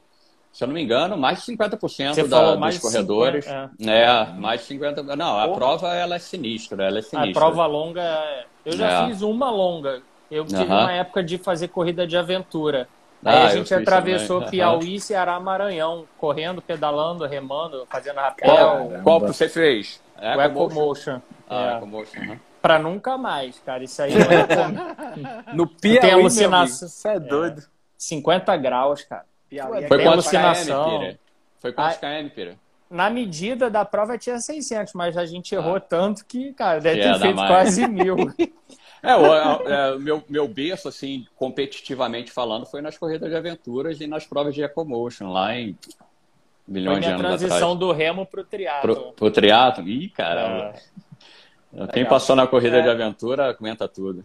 se eu não me engano, mais de 50% Você da, dos mais corredores. 50, é. é, mais de 50%. Não, a Porra. prova ela é sinistra, ela é sinistra. A prova longa, eu já é. fiz uma longa. Eu tive uma época de fazer corrida de aventura. Aí ah, a gente atravessou Piauí, Ceará, Maranhão, correndo, pedalando, remando, fazendo rapel. Qual, qual você fez? É o Ecomotion. Ah, é. Ecomotion. Uhum. Pra nunca mais, cara. Isso aí não é No Piauí, Tem alucinação. Isso é doido. 50 graus, cara. Piauí. Foi quantos km, Pira? Foi quantos km, Pira? Na medida da prova tinha 600, mas a gente errou ah. tanto que, cara, deve ter feito mais. quase mil. É, o é, meu, meu berço, assim, competitivamente falando, foi nas corridas de aventuras e nas provas de Ecomotion, lá em milhões de anos atrás. a transição do remo pro triatlo. Pro, pro triatlo? Ih, caramba. É. Quem passou na corrida é. de aventura, comenta tudo.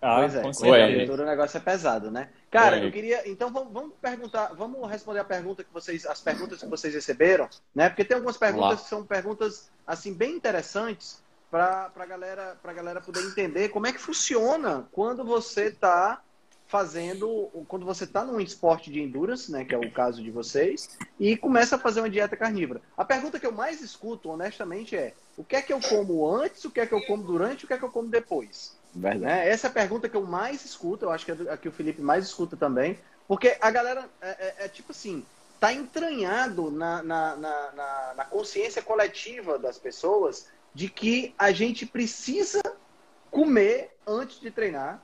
Ah, pois é, com aventura o negócio é pesado, né? Cara, Oi. eu queria. Então vamos, vamos, perguntar, vamos responder a pergunta que vocês, as perguntas que vocês receberam, né? Porque tem algumas perguntas que são perguntas assim bem interessantes para a galera, galera poder entender como é que funciona quando você está fazendo, quando você está num esporte de endurance, né, que é o caso de vocês, e começa a fazer uma dieta carnívora. A pergunta que eu mais escuto, honestamente, é: o que é que eu como antes, o que é que eu como durante, o que é que eu como depois? Né? Essa é a pergunta que eu mais escuto, eu acho que é a que o Felipe mais escuta também, porque a galera é, é, é tipo assim, tá entranhado na, na, na, na, consciência coletiva das pessoas de que a gente precisa comer antes de treinar,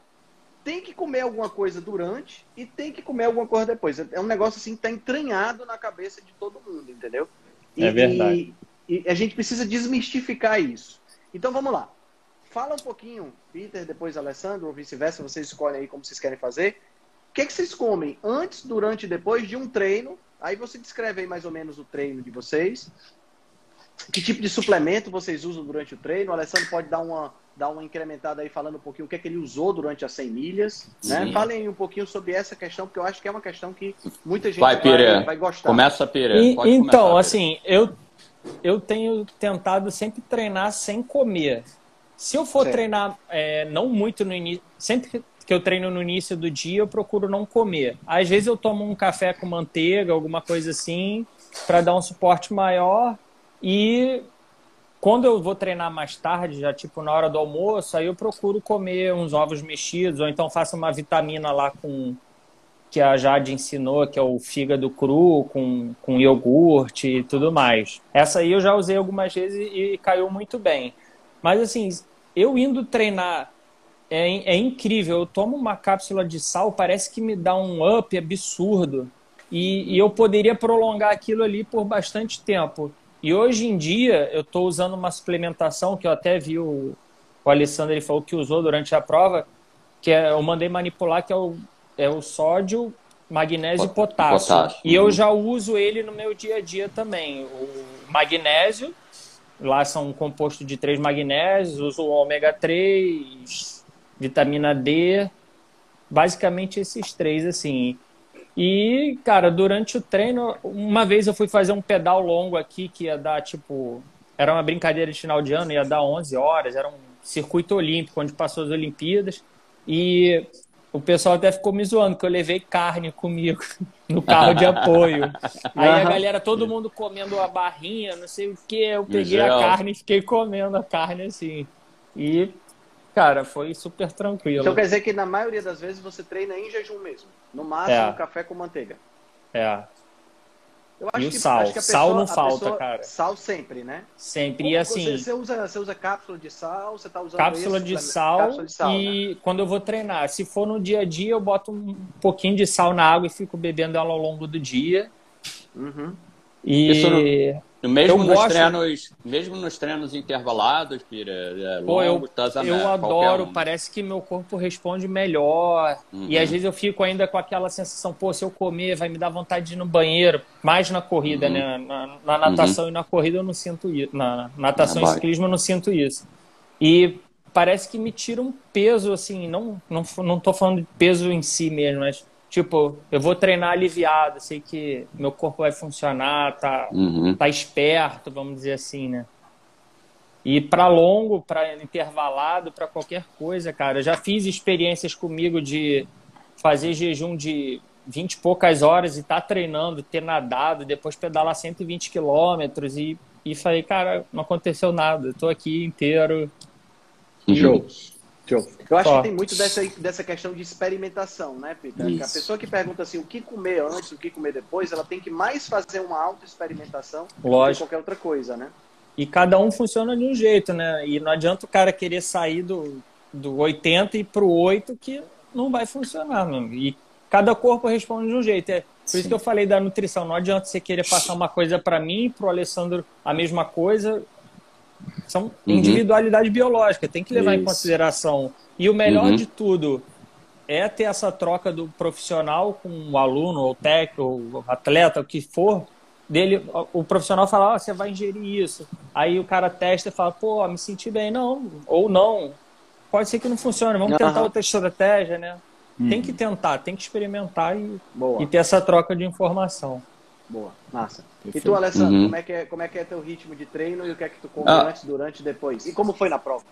tem que comer alguma coisa durante e tem que comer alguma coisa depois. É um negócio assim que tá entranhado na cabeça de todo mundo, entendeu? E, é verdade. E, e a gente precisa desmistificar isso. Então vamos lá. Fala um pouquinho, Peter, depois Alessandro, ou vice-versa, vocês escolhem aí como vocês querem fazer. O que, é que vocês comem antes, durante e depois de um treino? Aí você descreve aí mais ou menos o treino de vocês. Que tipo de suplemento vocês usam durante o treino? O Alessandro pode dar uma, dar uma incrementada aí falando um pouquinho o que é que ele usou durante as 100 milhas. Né? Falem um pouquinho sobre essa questão, porque eu acho que é uma questão que muita gente vai, vai, vai gostar. Começa, Pira. então, começar, assim, eu, eu tenho tentado sempre treinar sem comer. Se eu for certo. treinar é, não muito no início, sempre que eu treino no início do dia, eu procuro não comer. Às vezes eu tomo um café com manteiga, alguma coisa assim, para dar um suporte maior. E quando eu vou treinar mais tarde, já tipo na hora do almoço, aí eu procuro comer uns ovos mexidos, ou então faço uma vitamina lá com que a Jade ensinou, que é o fígado cru com, com iogurte e tudo mais. Essa aí eu já usei algumas vezes e caiu muito bem. Mas assim, eu indo treinar é, é incrível. Eu tomo uma cápsula de sal, parece que me dá um up absurdo. E, e eu poderia prolongar aquilo ali por bastante tempo. E hoje em dia eu estou usando uma suplementação que eu até vi o, o Alessandro ele falou que usou durante a prova, que é, eu mandei manipular, que é o, é o sódio, magnésio e potássio. potássio. E eu uhum. já uso ele no meu dia a dia também. O magnésio Lá são um composto de três magnésios, uso o ômega 3, vitamina D, basicamente esses três, assim. E, cara, durante o treino, uma vez eu fui fazer um pedal longo aqui que ia dar, tipo, era uma brincadeira de final de ano, ia dar 11 horas, era um circuito olímpico, onde passou as Olimpíadas. E o pessoal até ficou me zoando, que eu levei carne comigo no carro de apoio. Aí a galera, todo mundo comendo a barrinha, não sei o que, eu peguei a carne e fiquei comendo a carne assim. E, cara, foi super tranquilo. Então quer dizer que na maioria das vezes você treina em jejum mesmo. No máximo, é. café com manteiga. É. Eu acho e o que, sal. Acho que pessoa, sal não falta, pessoa, cara. Sal sempre, né? Sempre. E assim. Você, você, usa, você usa cápsula de sal, você tá usando cápsula, esse, de, sal cápsula de sal. E né? quando eu vou treinar, se for no dia a dia, eu boto um pouquinho de sal na água e fico bebendo ela ao longo do dia. Uhum. E. Mesmo nos, gosto... treinos, mesmo nos treinos intervalados, Pira, é Pô, eu, eu adoro, um. parece que meu corpo responde melhor. Uhum. E às vezes eu fico ainda com aquela sensação, pô, se eu comer, vai me dar vontade de ir no banheiro. Mais na corrida, uhum. né? Na, na natação uhum. e na corrida eu não sinto isso. Na natação ah, e ciclismo eu não sinto isso. E parece que me tira um peso, assim, não, não, não tô falando de peso em si mesmo, mas tipo, eu vou treinar aliviado, sei que meu corpo vai funcionar, tá, uhum. tá esperto, vamos dizer assim, né? E para longo, para intervalado, para qualquer coisa, cara. Eu já fiz experiências comigo de fazer jejum de 20 e poucas horas e tá treinando, ter nadado, depois pedalar 120 quilômetros e, e falei, cara, não aconteceu nada, eu tô aqui inteiro. Show. Show. Eu acho que tem muito dessa, dessa questão de experimentação, né, Peter? Isso. A pessoa que pergunta assim, o que comer antes, o que comer depois, ela tem que mais fazer uma auto-experimentação do que qualquer outra coisa, né? E cada um funciona de um jeito, né? E não adianta o cara querer sair do, do 80 e pro 8 que não vai funcionar, mano. E cada corpo responde de um jeito. É por Sim. isso que eu falei da nutrição. Não adianta você querer passar uma coisa para mim, pro Alessandro a mesma coisa. São uhum. individualidade biológica, tem que levar Isso. em consideração. E o melhor uhum. de tudo é ter essa troca do profissional com o aluno, ou técnico, ou atleta, o que for, dele, o profissional fala, oh, você vai ingerir isso. Aí o cara testa e fala, pô, me senti bem. Não, ou não. Pode ser que não funcione, vamos uhum. tentar outra estratégia, né? Uhum. Tem que tentar, tem que experimentar e, e ter essa troca de informação. Boa, massa. E tu, Alessandro, uhum. como, é que é, como é que é teu ritmo de treino e o que é que tu come ah. antes, durante e depois? E como foi na prova?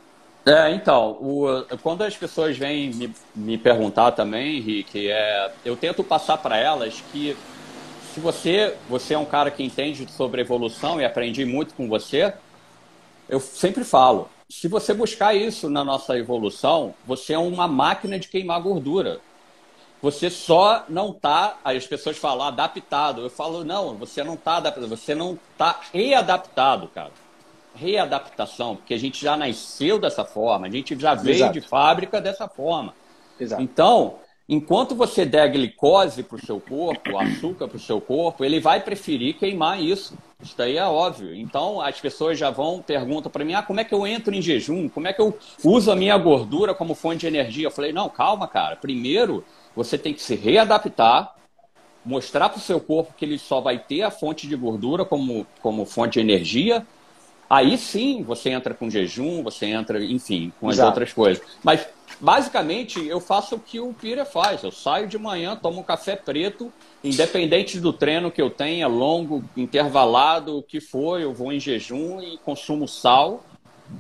É, então, o, quando as pessoas vêm me, me perguntar também, Henrique, é, eu tento passar para elas que se você, você é um cara que entende sobre evolução e aprendi muito com você, eu sempre falo, se você buscar isso na nossa evolução, você é uma máquina de queimar gordura. Você só não está, as pessoas falam adaptado. Eu falo, não, você não está adaptado, você não está readaptado, cara. Readaptação, porque a gente já nasceu dessa forma, a gente já veio Exato. de fábrica dessa forma. Exato. Então, enquanto você der glicose para o seu corpo, açúcar para o seu corpo, ele vai preferir queimar isso. Isso daí é óbvio. Então, as pessoas já vão, perguntam para mim, ah, como é que eu entro em jejum? Como é que eu uso a minha gordura como fonte de energia? Eu falei, não, calma, cara. Primeiro, você tem que se readaptar, mostrar para o seu corpo que ele só vai ter a fonte de gordura como, como fonte de energia. Aí sim você entra com jejum, você entra, enfim, com as Exato. outras coisas. Mas basicamente eu faço o que o Pira faz. Eu saio de manhã, tomo um café preto, independente do treino que eu tenha, longo, intervalado, o que for, eu vou em jejum e consumo sal.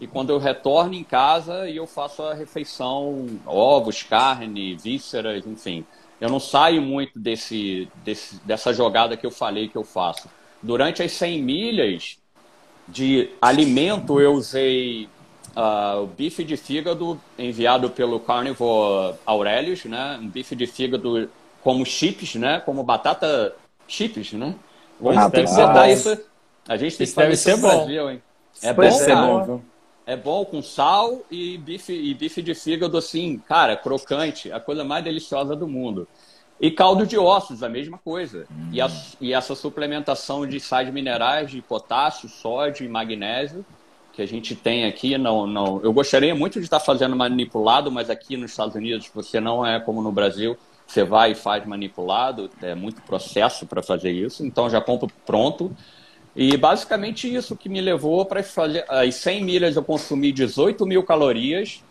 E quando eu retorno em casa, eu faço a refeição, ovos, carne, vísceras, enfim. Eu não saio muito desse, desse, dessa jogada que eu falei que eu faço. Durante as 100 milhas de alimento, eu usei uh, o bife de fígado enviado pelo Carnivore Aurelius, né? Um bife de fígado como chips, né? Como batata chips, né? Vamos ah, ter que botar isso. A gente tem que fazer isso no Brasil, hein? É bom, cara. Bom, é bom com sal e bife, e bife de fígado, assim, cara, crocante, a coisa mais deliciosa do mundo. E caldo de ossos, a mesma coisa. Hum. E, a, e, essa suplementação de sais minerais, de potássio, sódio e magnésio, que a gente tem aqui, não, não. Eu gostaria muito de estar fazendo manipulado, mas aqui nos Estados Unidos você não é como no Brasil. Você vai e faz manipulado, é muito processo para fazer isso, então já compro pronto. E basicamente isso que me levou para fazer. As 100 milhas eu consumi 18 mil calorias,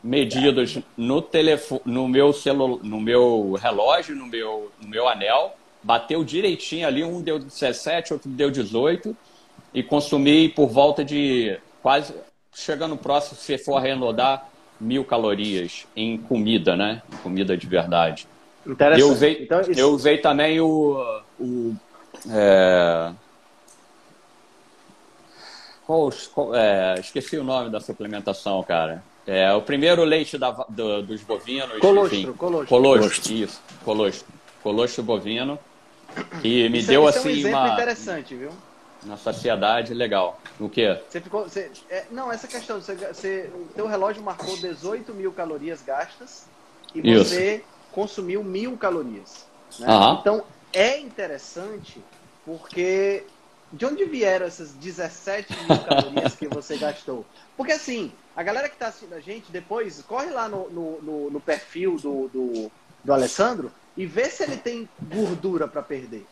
medidas no, telefone, no, meu celu, no meu relógio, no meu, no meu anel. Bateu direitinho ali, um deu 17, outro deu 18. E consumi por volta de quase, chegando próximo, se for arredondar, mil calorias em comida, né? Comida de verdade. Interessante. Eu usei, então, isso... eu usei também o, o é, qual, qual é, esqueci o nome da suplementação, cara. É o primeiro leite da, do, dos bovinos. Colostro, enfim. colostro. Colostro, isso. Colostro. Colostro bovino. Que me isso deu é, assim é um exemplo uma. interessante, viu? Na saciedade, legal. O quê? Você ficou. Você, é, não, essa questão. Você, você, o teu relógio marcou 18 mil calorias gastas e você isso. consumiu mil calorias. Né? Então é interessante porque de onde vieram essas 17 mil calorias que você gastou? Porque assim, a galera que está assistindo a gente, depois corre lá no, no, no, no perfil do, do, do, Alessandro e vê se ele tem gordura para perder.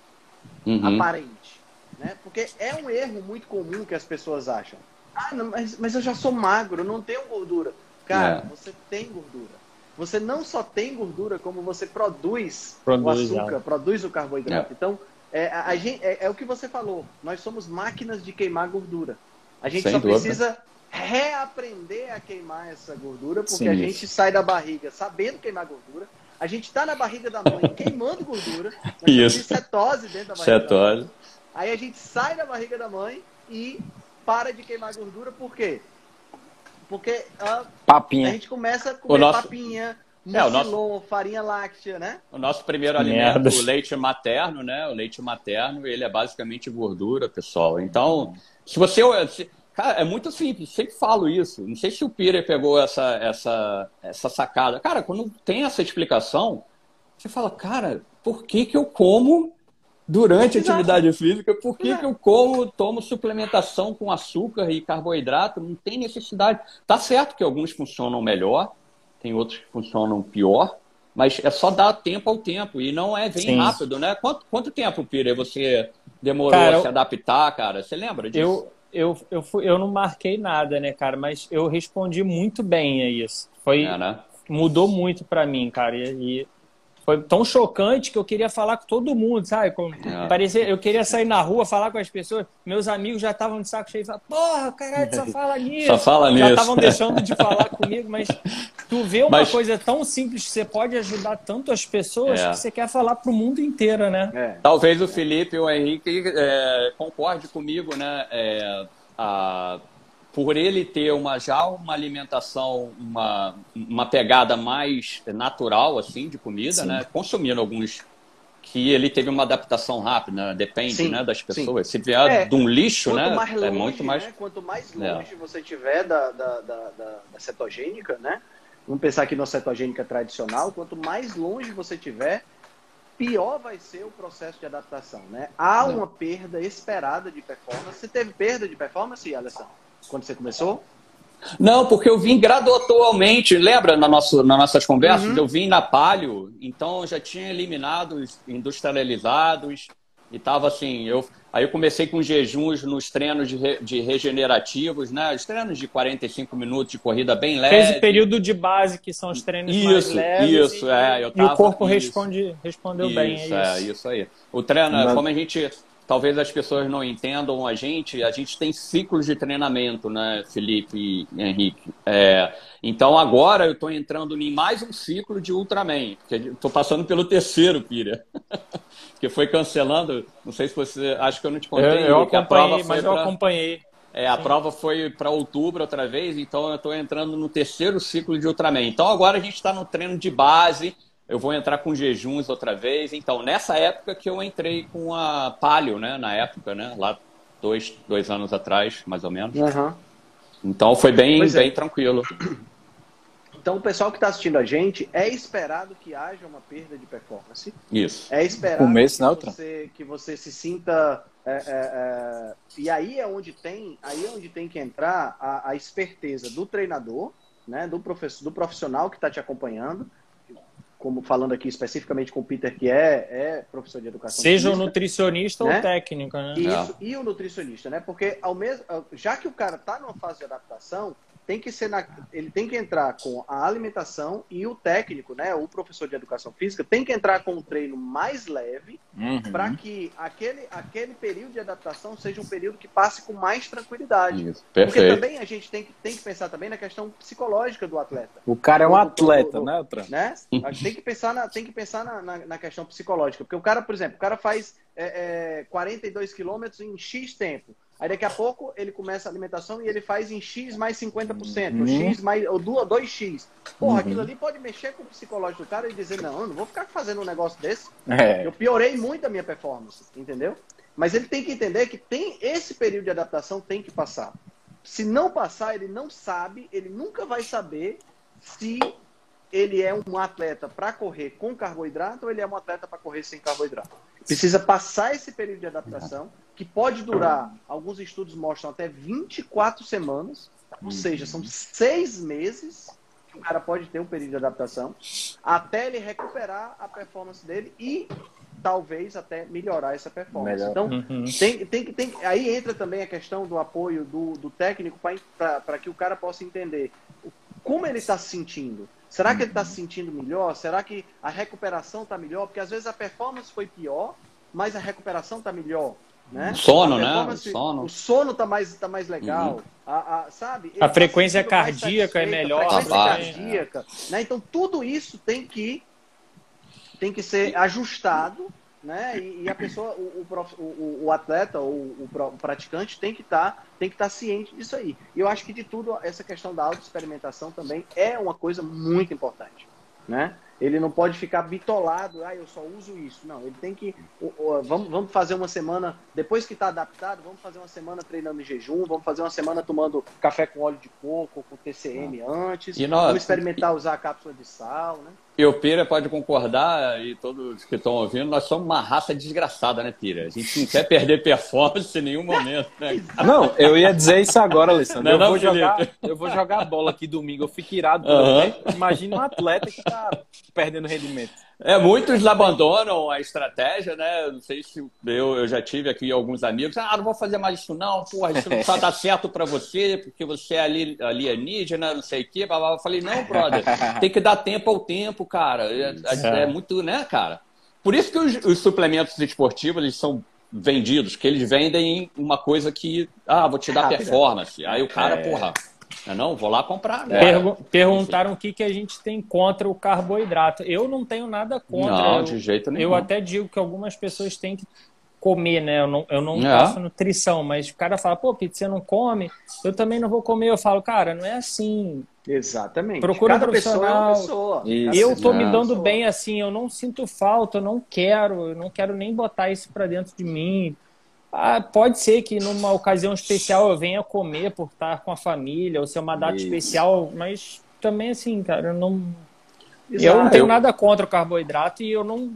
Uhum. Aparente. Né? Porque é um erro muito comum que as pessoas acham. Ah, não, mas, mas eu já sou magro, não tenho gordura. Cara, é. você tem gordura. Você não só tem gordura, como você produz, produz o açúcar, já. produz o carboidrato. É. Então, é, a, a gente, é, é, o que você falou. Nós somos máquinas de queimar gordura. A gente Sem só dúvida. precisa reaprender a queimar essa gordura, porque Sim, a gente isso. sai da barriga sabendo queimar gordura. A gente está na barriga da mãe queimando gordura. Isso. cetose dentro da barriga. Cetose. Da Aí a gente sai da barriga da mãe e para de queimar gordura, por quê? Porque a, papinha. a gente começa a comer nosso... papinha, é, o nosso... farinha láctea, né? O nosso primeiro alimento, o leite materno, né? O leite materno, ele é basicamente gordura, pessoal. Então, se você... Se... Cara, é muito simples, sempre falo isso. Não sei se o Pira pegou essa, essa, essa sacada. Cara, quando tem essa explicação, você fala, cara, por que, que eu como durante a atividade física? Por que, que eu como, tomo suplementação com açúcar e carboidrato? Não tem necessidade. Tá certo que alguns funcionam melhor, tem outros que funcionam pior, mas é só dar tempo ao tempo e não é bem Sim. rápido, né? Quanto, quanto tempo, Pira, você demorou cara, a se adaptar, cara? Você lembra disso? Eu, eu, eu, fui, eu não marquei nada, né, cara? Mas eu respondi muito bem a isso. Foi, é, né? Mudou muito para mim, cara. E, e foi tão chocante que eu queria falar com todo mundo, sabe? Com, é. parecia, eu queria sair na rua, falar com as pessoas. Meus amigos já estavam de saco cheio. Falavam, Porra, caralho, só fala nisso. Só fala nisso. Já estavam deixando de falar comigo, mas tu vê uma mas... coisa tão simples que você pode ajudar tanto as pessoas é. que você quer falar para o mundo inteiro, né? É. Talvez o Felipe e o Henrique é, concorde comigo, né? É, a por ele ter uma, já uma alimentação, uma, uma pegada mais natural, assim, de comida, sim. né? Consumindo alguns que ele teve uma adaptação rápida, depende sim, né, das pessoas. Sim. Se vier é, de um lixo, né, longe, é muito mais... Né, quanto mais é. longe é. você tiver da, da, da, da, cetogênica, né? Vamos pensar aqui na cetogênica tradicional, quanto mais longe você tiver, pior vai ser o processo de adaptação, né? Há uma perda esperada de performance. Você teve perda de performance, Alessandro, quando você começou? Não, porque eu vim gradualmente, lembra na nosso, nas nossas conversas? Uhum. Eu vim na palio, então eu já tinha eliminado os industrializados e estava assim, eu, aí eu comecei com jejuns nos treinos de, re, de regenerativos, né? Os treinos de 45 minutos de corrida bem leve. Fez o período de base, que são os treinos isso, mais leves. Isso, e, é. Eu tava, e o corpo responde, respondeu isso, bem. É isso, é, isso aí. O treino, Mas... como a gente talvez as pessoas não entendam a gente, a gente tem ciclos de treinamento, né, Felipe e Henrique? É, então agora eu estou entrando em mais um ciclo de Ultraman, estou passando pelo terceiro, Pira, que foi cancelando, não sei se você, acho que eu não te contei. Eu, eu acompanhei, mas eu acompanhei. É, a Sim. prova foi para outubro outra vez, então eu estou entrando no terceiro ciclo de Ultraman. Então agora a gente está no treino de base, eu vou entrar com jejuns outra vez. Então, nessa época que eu entrei com a Palio, né? Na época, né? Lá dois, dois anos atrás, mais ou menos. Uhum. Então foi bem, é. bem tranquilo. Então, o pessoal que está assistindo a gente, é esperado que haja uma perda de performance. Isso. É esperado um mês, que, você, que você se sinta. É, é, é, e aí é onde tem, aí é onde tem que entrar a, a esperteza do treinador, né, do, professor, do profissional que está te acompanhando, como falando aqui especificamente com o Peter, que é, é professor de educação Seja física, o nutricionista né? ou técnico, né? Isso, e o nutricionista, né? Porque ao mesmo, já que o cara está numa fase de adaptação, tem que ser na, ele tem que entrar com a alimentação e o técnico, né, o professor de educação física, tem que entrar com um treino mais leve uhum. para que aquele, aquele período de adaptação seja um período que passe com mais tranquilidade. Isso, perfeito. Porque também a gente tem que, tem que pensar também na questão psicológica do atleta. O cara é um atleta, do, do, né, né? A gente tem que pensar, na, tem que pensar na, na, na, questão psicológica. Porque o cara, por exemplo, o cara faz é, é, 42 quilômetros em X tempo. Aí daqui a pouco ele começa a alimentação e ele faz em X mais 50%, uhum. X mais, ou 2X. Porra, uhum. aquilo ali pode mexer com o psicológico do cara e dizer, não, eu não vou ficar fazendo um negócio desse. É. Eu piorei muito a minha performance, entendeu? Mas ele tem que entender que tem esse período de adaptação tem que passar. Se não passar, ele não sabe, ele nunca vai saber se ele é um atleta para correr com carboidrato ou ele é um atleta para correr sem carboidrato. Precisa passar esse período de adaptação que pode durar, alguns estudos mostram até 24 semanas, ou seja, são seis meses que o cara pode ter um período de adaptação, até ele recuperar a performance dele e talvez até melhorar essa performance. Melhor. Então, uhum. tem, tem, tem, aí entra também a questão do apoio do, do técnico para que o cara possa entender como ele está se sentindo. Será que ele está se sentindo melhor? Será que a recuperação está melhor? Porque às vezes a performance foi pior, mas a recuperação está melhor. Né? Sono, né? O sono. O sono tá mais, tá mais legal. Uhum. A, a, sabe? a tá frequência cardíaca é melhor. A frequência ah, cardíaca. Né? Então, tudo isso tem que, tem que ser ajustado. Né? E, e a pessoa, o, o, o atleta ou o, o, praticante tem que estar tá, tem que estar tá ciente disso aí. E eu acho que de tudo, essa questão da autoexperimentação também é uma coisa muito importante. Né? Ele não pode ficar bitolado, ah, eu só uso isso. Não, ele tem que. Vamos, vamos fazer uma semana, depois que está adaptado, vamos fazer uma semana treinando em jejum, vamos fazer uma semana tomando café com óleo de coco, com TCM ah. antes. E nós, vamos experimentar usar a cápsula de sal, né? E o Pira pode concordar, e todos que estão ouvindo, nós somos uma raça desgraçada, né, Pira? A gente não quer perder performance em nenhum momento, né? Não, eu ia dizer isso agora, Alessandro. Não, eu, não, vou jogar, eu vou jogar bola aqui domingo, eu fico irado. Uhum. Imagina um atleta que está perdendo rendimento. É, muitos abandonam a estratégia, né? Não sei se eu, eu já tive aqui alguns amigos. Ah, não vou fazer mais isso, não. Porra, isso não tá dar certo para você, porque você é ali, alienígena, não sei o quê. Eu falei, não, brother, tem que dar tempo ao tempo, cara. É, é, é muito, né, cara? Por isso que os, os, suplementos esportivos eles são vendidos, que eles vendem uma coisa que, ah, vou te dar performance. Aí o cara, é... porra não, é não, vou lá comprar. Né? Pergu perguntaram o que, que a gente tem contra o carboidrato. Eu não tenho nada contra. Não, de jeito nenhum. Eu até digo que algumas pessoas têm que comer, né? Eu não, eu não é. faço nutrição, mas o cara fala, pô, Pete, você não come? Eu também não vou comer. Eu falo, cara, não é assim. Exatamente. Procura Cada um profissional. Pessoa é uma pessoa. eu tô me dando bem assim, eu não sinto falta, eu não quero, eu não quero nem botar isso para dentro de mim. Ah, pode ser que numa ocasião especial eu venha comer por estar com a família, ou ser uma data isso. especial, mas também assim, cara, eu não. Exato. Eu não tenho nada contra o carboidrato e eu não.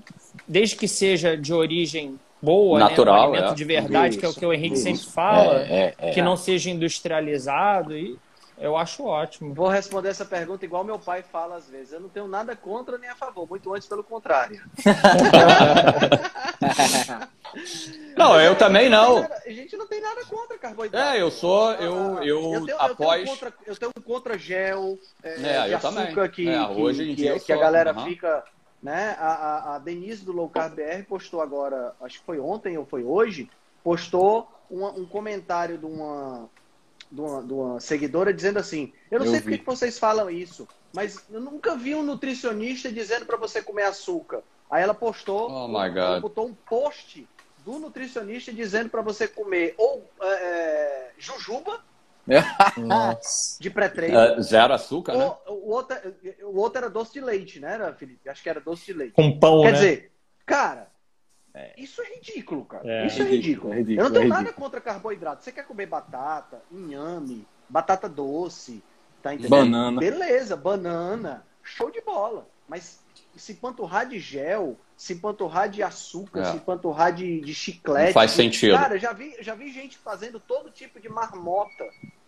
Desde que seja de origem boa, Natural, né? um alimento é. de verdade, isso, que é o que o Henrique isso. sempre fala, é, é, é, que não seja industrializado. E eu acho ótimo. Vou responder essa pergunta igual meu pai fala às vezes. Eu não tenho nada contra nem a favor, muito antes pelo contrário. não, eu também não. A gente não tem nada contra carboidrato. É, eu sou, eu, ah, eu, eu tenho, após. Eu tenho, contra, eu tenho contra gel, é, é, de açúcar que, é, hoje que, que, que a galera uhum. fica. Né? A, a, a Denise do Low Carb BR postou agora, acho que foi ontem ou foi hoje, postou um, um comentário de uma, de uma, de uma seguidora dizendo assim: Eu não eu sei por que vocês falam isso, mas eu nunca vi um nutricionista dizendo para você comer açúcar. Aí ela postou, oh ela botou um post do nutricionista dizendo para você comer ou é, é jujuba de pré-treino. Uh, zero açúcar, ou, né? O outro, o outro era doce de leite, né, Felipe? Acho que era doce de leite. Com pão, Quer né? dizer, cara. Isso é ridículo, cara. É, Isso é ridículo. é ridículo. Eu não tenho é nada contra carboidrato. Você quer comer batata, inhame, batata doce, tá entendendo? Banana. Beleza, banana. Show de bola. Mas se panturrar de gel, se panturrar de açúcar, é. se panturrar de, de chiclete. Não faz sentido. Cara, já vi, já vi gente fazendo todo tipo de marmota.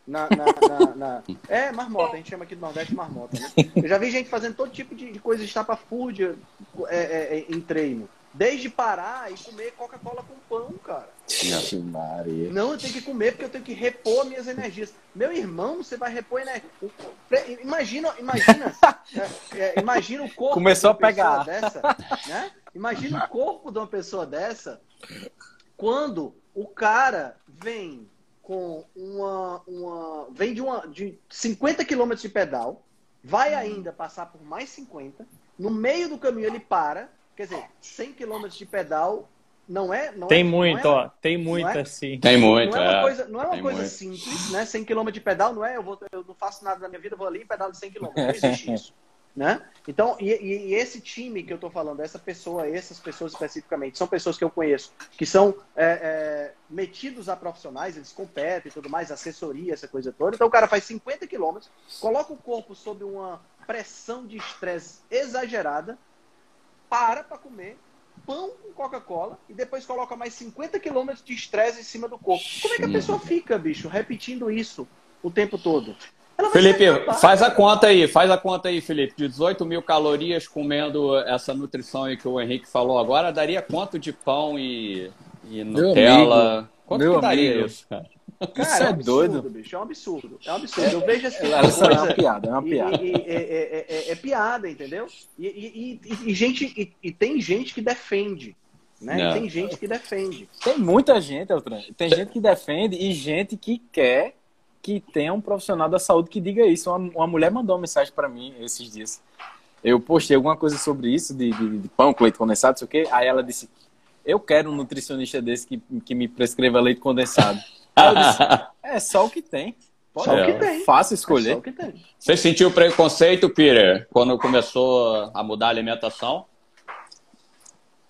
Na, na, na, na, É, marmota, a gente chama aqui do Nordeste marmota. Né? Eu já vi gente fazendo todo tipo de, de coisa estapafúrdia é, é, é, em treino. Desde parar e comer Coca-Cola com pão, cara. Maria. Não, eu tenho que comer porque eu tenho que repor minhas energias. Meu irmão, você vai repor energia. Imagina, imagina, é, é, imagina o corpo Começou a pegar. dessa, né? Imagina o corpo de uma pessoa dessa quando o cara vem com uma, uma vem de uma de 50 km de pedal, vai ainda passar por mais 50, no meio do caminho ele para Quer dizer, 100 km de pedal não é. Não tem é, muito, é, ó. Tem muito, é, assim. Tem muito, não é. Uma é. coisa, não é uma coisa muito. simples, né? 100 km de pedal não é eu, vou, eu não faço nada na minha vida, vou ali e pedalo de 100 km. Não existe isso. Né? Então, e, e, esse time que eu estou falando, essa pessoa, essas pessoas especificamente, são pessoas que eu conheço, que são é, é, metidos a profissionais, eles competem e tudo mais, assessoria, essa coisa toda. Então, o cara faz 50 quilômetros, coloca o corpo sob uma pressão de estresse exagerada, para para comer pão com Coca-Cola e depois coloca mais 50 quilômetros de estresse em cima do corpo. Como é que a pessoa fica, bicho, repetindo isso o tempo todo? Felipe, faz a conta aí, faz a conta aí, Felipe. De 18 mil calorias comendo essa nutrição aí que o Henrique falou agora, daria quanto de pão e, e Nutella? Quanto Meu que daria amigo. isso, cara? Cara, Isso é, é absurdo, doido. bicho. É um absurdo. É um absurdo. Eu vejo assim. É, coisa, é uma piada, é uma piada. E, e, é, é, é, piada, entendeu? E, e gente, e, tem gente que defende. Né? Tem gente que defende. Tem muita gente, Eltran. Tem gente que defende e gente que quer que tenha um profissional da saúde que diga isso. Uma, uma mulher mandou uma mensagem para mim esses dias. Eu postei alguma coisa sobre isso, de, de, de pão com leite condensado, não sei o quê. Aí ela disse: Eu quero um nutricionista desse que, que me prescreva leite condensado. Disse, é só o que tem. Pode só o que tem. Fácil escolher. É só o que tem. Você sentiu preconceito, Peter, quando começou a mudar a alimentação?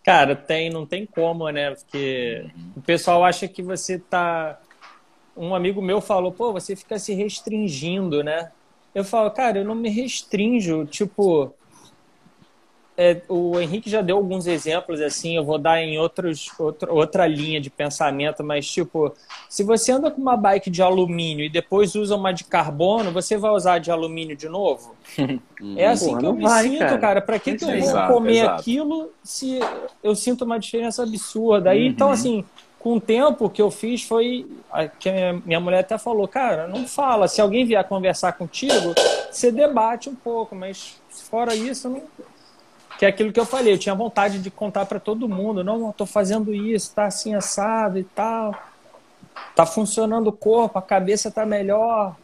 Cara, tem, não tem como, né? Porque o pessoal acha que você tá. Um amigo meu falou, pô, você fica se restringindo, né? Eu falo, cara, eu não me restringo. Tipo, é, o Henrique já deu alguns exemplos assim, eu vou dar em outros, outra, outra linha de pensamento, mas tipo, se você anda com uma bike de alumínio e depois usa uma de carbono, você vai usar de alumínio de novo? é assim Porra, que eu me vai, sinto, cara. cara. Para que, que eu vou comer exato. aquilo se eu sinto uma diferença absurda? Aí, então, uhum. então, assim, com o tempo que eu fiz foi que minha mulher até falou, cara, não fala. Se alguém vier conversar contigo, você debate um pouco, mas fora isso, não que é aquilo que eu falei, eu tinha vontade de contar para todo mundo, não, tô fazendo isso, tá assim assado e tal. Tá funcionando o corpo, a cabeça tá melhor.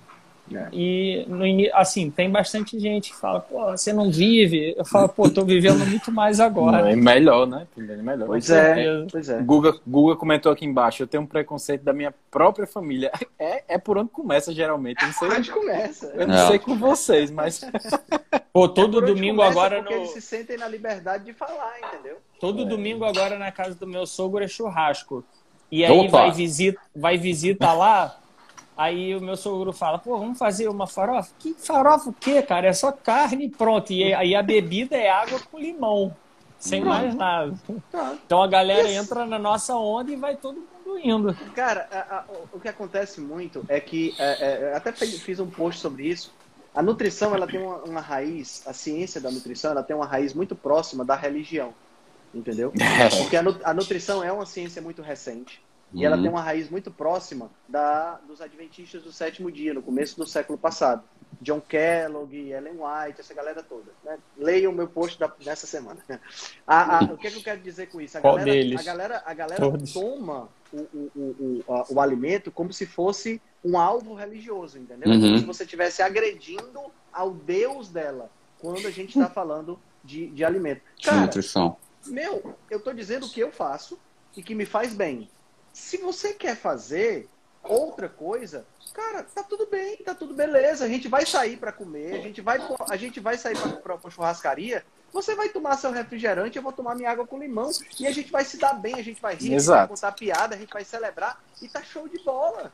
É. E, no, assim, tem bastante gente que fala, pô, você não vive. Eu falo, pô, tô vivendo muito mais agora. É melhor, né? É melhor. Pois é, pois é. Guga, Guga comentou aqui embaixo, eu tenho um preconceito da minha própria família. É, é por onde começa, geralmente. Eu não sei, onde começa. Eu não, não sei com vocês, mas... Pô, todo é domingo agora... Porque no... eles se sentem na liberdade de falar, entendeu? Todo é. domingo agora na casa do meu sogro é churrasco. E aí vai visita, vai visita lá, aí o meu sogro fala, pô, vamos fazer uma farofa? Que farofa o quê, cara? É só carne e pronto. E aí a bebida é água com limão, sem pronto. mais nada. Tá. Então a galera Isso. entra na nossa onda e vai todo mundo indo. Cara, a, a, o que acontece muito é que, é, é, até fiz um post sobre isso, a nutrição ela tem uma, uma raiz, a ciência da nutrição ela tem uma raiz muito próxima da religião entendeu? Porque a, a nutrição é uma ciência muito recente e ela uhum. tem uma raiz muito próxima da, dos adventistas do sétimo dia, no começo do século passado. John Kellogg, Ellen White, essa galera toda. Né? Leiam o meu post da, dessa semana. A, a, o que, é que, eu quero dizer com isso? A galera? A galera, a galera toma o, o, o, o, o alimento como se fosse um alvo religioso, entendeu? Uhum. Como se você estivesse agredindo ao Deus dela quando a gente está falando de, de alimento. Cara, nutrição meu, eu estou dizendo o que eu faço e que me faz bem. Se você quer fazer outra coisa, cara, tá tudo bem, tá tudo beleza. A gente vai sair para comer, a gente vai, a gente vai sair para churrascaria. Você vai tomar seu refrigerante, eu vou tomar minha água com limão e a gente vai se dar bem, a gente vai rir, Exato. vai contar piada, a gente vai celebrar e tá show de bola.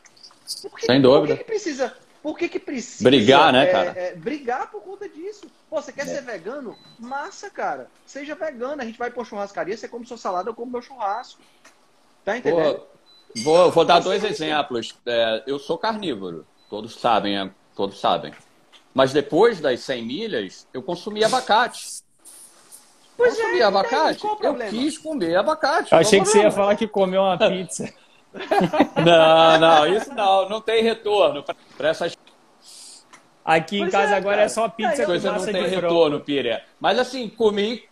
Porque, Sem dúvida. Por que, que precisa? Por que, que precisa brigar, né, cara? É, é, brigar por conta disso. Pô, você quer é. ser vegano? Massa, cara. Seja vegano. A gente vai pra churrascaria, você come sua salada, eu como meu churrasco. Tá entendendo? Vou, vou dar dois exemplos. É, eu sou carnívoro. Todos sabem, é, todos sabem. Mas depois das 100 milhas, eu consumi abacate. Pois consumi é, abacate. Eu quis comer abacate. Eu achei que você ia falar que comeu uma pizza. não, não, isso não, não tem retorno para essas. Aqui pois em casa é, agora cara. é só pizza com coisa não tem retorno, Pire. Mas assim, comi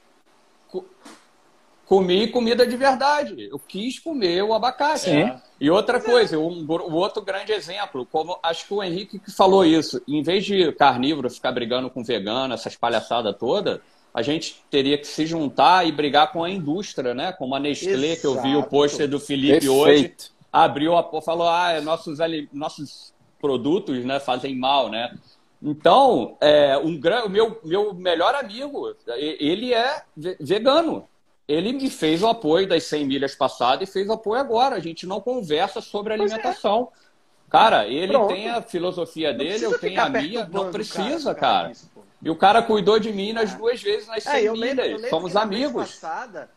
comi comida de verdade. Eu quis comer o abacate. Né? E outra coisa, um, um, outro grande exemplo, como acho que o Henrique que falou isso, em vez de carnívoro ficar brigando com vegano, essas palhaçadas toda, a gente teria que se juntar e brigar com a indústria, né? Como a Nestlé, Exato. que eu vi o pôster do Felipe Perfeito. hoje abriu a falou, ah, nossos, nossos produtos né, fazem mal, né? Então, é, um, o meu, meu melhor amigo, ele é vegano. Ele me fez o apoio das 100 milhas passadas e fez o apoio agora. A gente não conversa sobre é. alimentação. É. Cara, ele Pronto. tem a filosofia dele, eu tenho a minha. Não precisa, cara. cara. Isso, e o cara cuidou de mim nas duas vezes nas 100 é, milhas. Lembro, Somos amigos. Passada,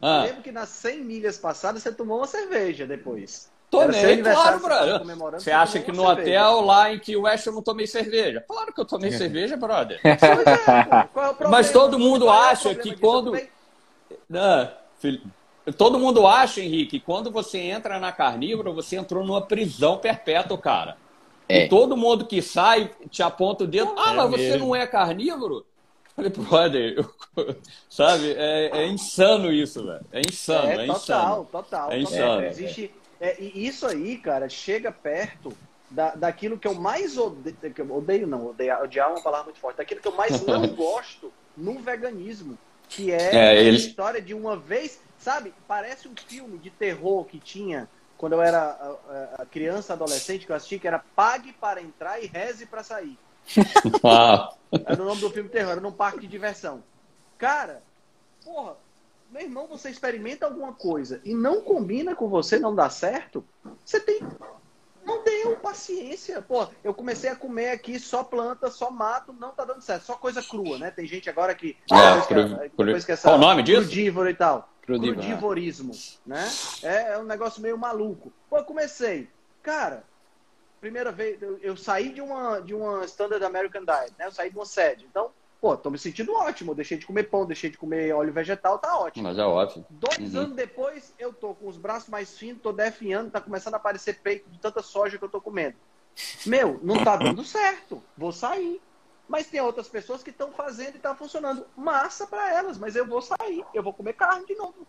ah. Eu lembro que nas 100 milhas passadas você tomou uma cerveja depois. Tomei, claro, brother. Você acha que no cerveja. hotel lá em que West eu não tomei cerveja? Claro que eu tomei cerveja, brother. É, é Mas todo mundo acha que quando. Todo mundo acha, Henrique, que quando você entra na carnívora, você entrou numa prisão perpétua, cara. É. E todo mundo que sai te aponta o dedo. Ah, mas você não é carnívoro? Falei, brother, eu, sabe? É, é, insano isso, velho. É insano, é, é total, insano. Total, É insano. É, existe, é, e isso aí, cara, chega perto da, daquilo que eu mais odeio, que eu odeio não, odeio, odiar é uma palavra muito forte, daquilo que eu mais não gosto no veganismo, que é, é ele... a história de uma vez, sabe? Parece um filme de terror que tinha quando eu era a, a criança, adolescente, que eu assisti, que era Pague para entrar e reze para sair. Uau. Era o nome do filme terror, era num parque de diversão. Cara, porra, meu irmão, você experimenta alguma coisa e não combina com você, não dá certo, você tem. Não deu paciência. Pô, eu comecei a comer aqui só planta, só mato, não tá dando certo. Só coisa crua, né? Tem gente agora que. É, cru, que, essa, Qual o nome disso? Crudívoro e tal. Crudivorismo, né? É, é um negócio meio maluco. Pô, eu comecei. Cara, primeira vez, eu, eu, saí de uma, de uma Standard American Diet, né? Eu saí de uma sede. Então, pô, tô me sentindo ótimo. Deixei de comer pão, deixei de comer óleo vegetal, tá ótimo. Mas é ótimo. Dois uhum. anos depois, eu tô com os braços mais finos, tô definhando, tá começando a aparecer peito de tanta soja que eu tô comendo. Meu, não tá dando certo. Vou sair. Mas tem outras pessoas que estão fazendo e tá funcionando. Massa para elas, mas eu vou sair. Eu vou comer carne de novo.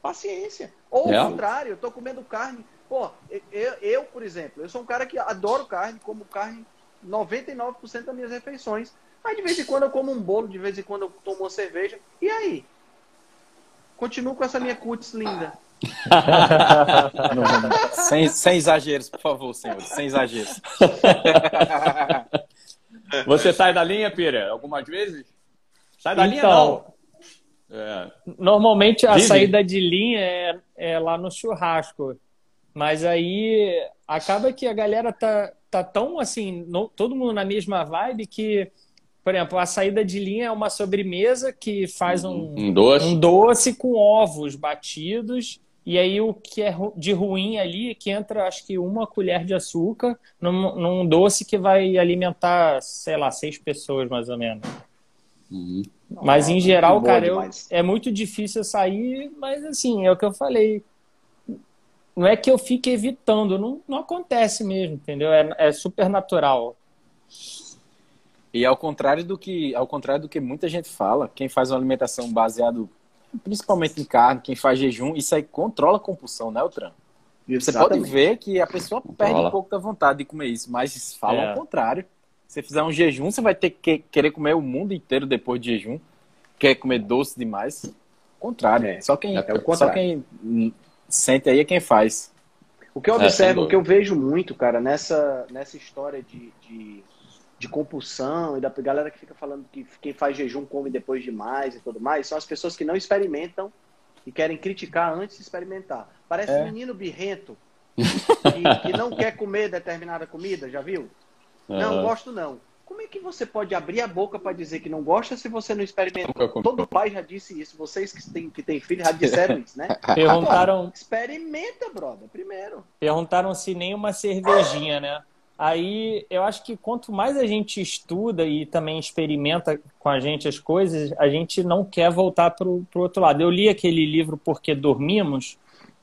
Paciência. Ou é. ao contrário, eu tô comendo carne Pô, eu, eu, por exemplo, eu sou um cara que adoro carne, como carne 99% das minhas refeições. Mas de vez em quando eu como um bolo, de vez em quando eu tomo uma cerveja. E aí? Continuo com essa minha cutis linda. sem, sem exageros, por favor, senhor. Sem exageros. Você sai da linha, Pira, algumas vezes? Sai da então, linha, não. É. Normalmente a saída de linha é, é, lá no churrasco. Mas aí acaba que a galera tá, tá tão assim, no, todo mundo na mesma vibe que, por exemplo, a saída de linha é uma sobremesa que faz um, um, doce. um doce com ovos batidos. E aí o que é de ruim ali é que entra, acho que uma colher de açúcar num, num doce que vai alimentar, sei lá, seis pessoas mais ou menos. Uhum. Mas em geral, cara, eu, é muito difícil sair, mas assim, é o que eu falei. Não é que eu fique evitando, não, não acontece mesmo, entendeu? É, é super natural. E ao contrário do que, ao contrário do que muita gente fala, quem faz uma alimentação baseada principalmente em carne, quem faz jejum, isso aí controla a compulsão, né, Tran? Você pode ver que a pessoa controla. perde um pouco da vontade de comer isso, mas falam é. ao contrário. Se você fizer um jejum, você vai ter que querer comer o mundo inteiro depois de jejum. Quer comer doce demais. Contrário. É, só quem, é contrário. Só quem sente aí é quem faz. O que eu é, observo, é, o que eu vejo muito, cara, nessa, nessa história de, de, de, compulsão e da galera que fica falando que quem faz jejum come depois de mais e tudo mais, são as pessoas que não experimentam e querem criticar antes de experimentar. Parece é. um menino birrento que, que, não quer comer determinada comida, já viu? Uhum. Não, gosto não. Como é que você pode abrir a boca para dizer que não gosta se você não experimentou? Todo pai já disse isso. Vocês que têm, que têm filho já disseram isso, né? Perguntaram. experimenta, brother, primeiro. Perguntaram se nem uma cervejinha, né? Aí eu acho que quanto mais a gente estuda e também experimenta com a gente as coisas, a gente não quer voltar para o outro lado. Eu li aquele livro Porque Dormimos,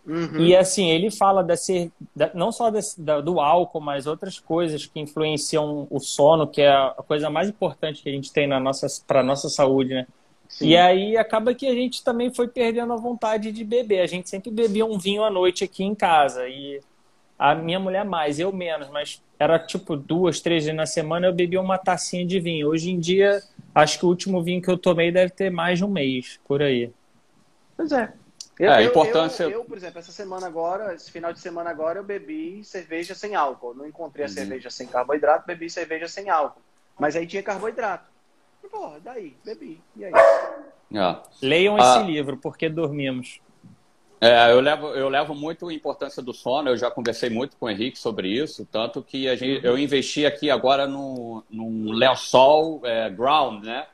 Uhum. E assim, ele fala desse, não só desse, do álcool, mas outras coisas que influenciam o sono, que é a coisa mais importante que a gente tem na nossa, para nossa saúde, né? Sim. E aí acaba que a gente também foi perdendo a vontade de beber. A gente sempre bebia um vinho à noite aqui em casa. E a minha mulher mais, eu menos, mas era tipo duas, três vezes na semana eu bebia uma tacinha de vinho. Hoje em dia, acho que o último vinho que eu tomei deve ter mais de um mês, por aí. Pois é. Eu, é, a importância... Eu, eu, por exemplo, essa semana agora, esse final de semana agora, eu bebi cerveja sem álcool. Não encontrei a uhum. cerveja sem carboidrato, bebi cerveja sem álcool. Mas aí tinha carboidrato. E, porra, daí, bebi. E aí? Ah. Leiam ah. esse livro, Porque Dormimos. É, eu levo, eu levo muito a importância do sono, eu já conversei muito com o Henrique sobre isso, tanto que a gente, eu investi aqui agora num, num lençol é, ground, né?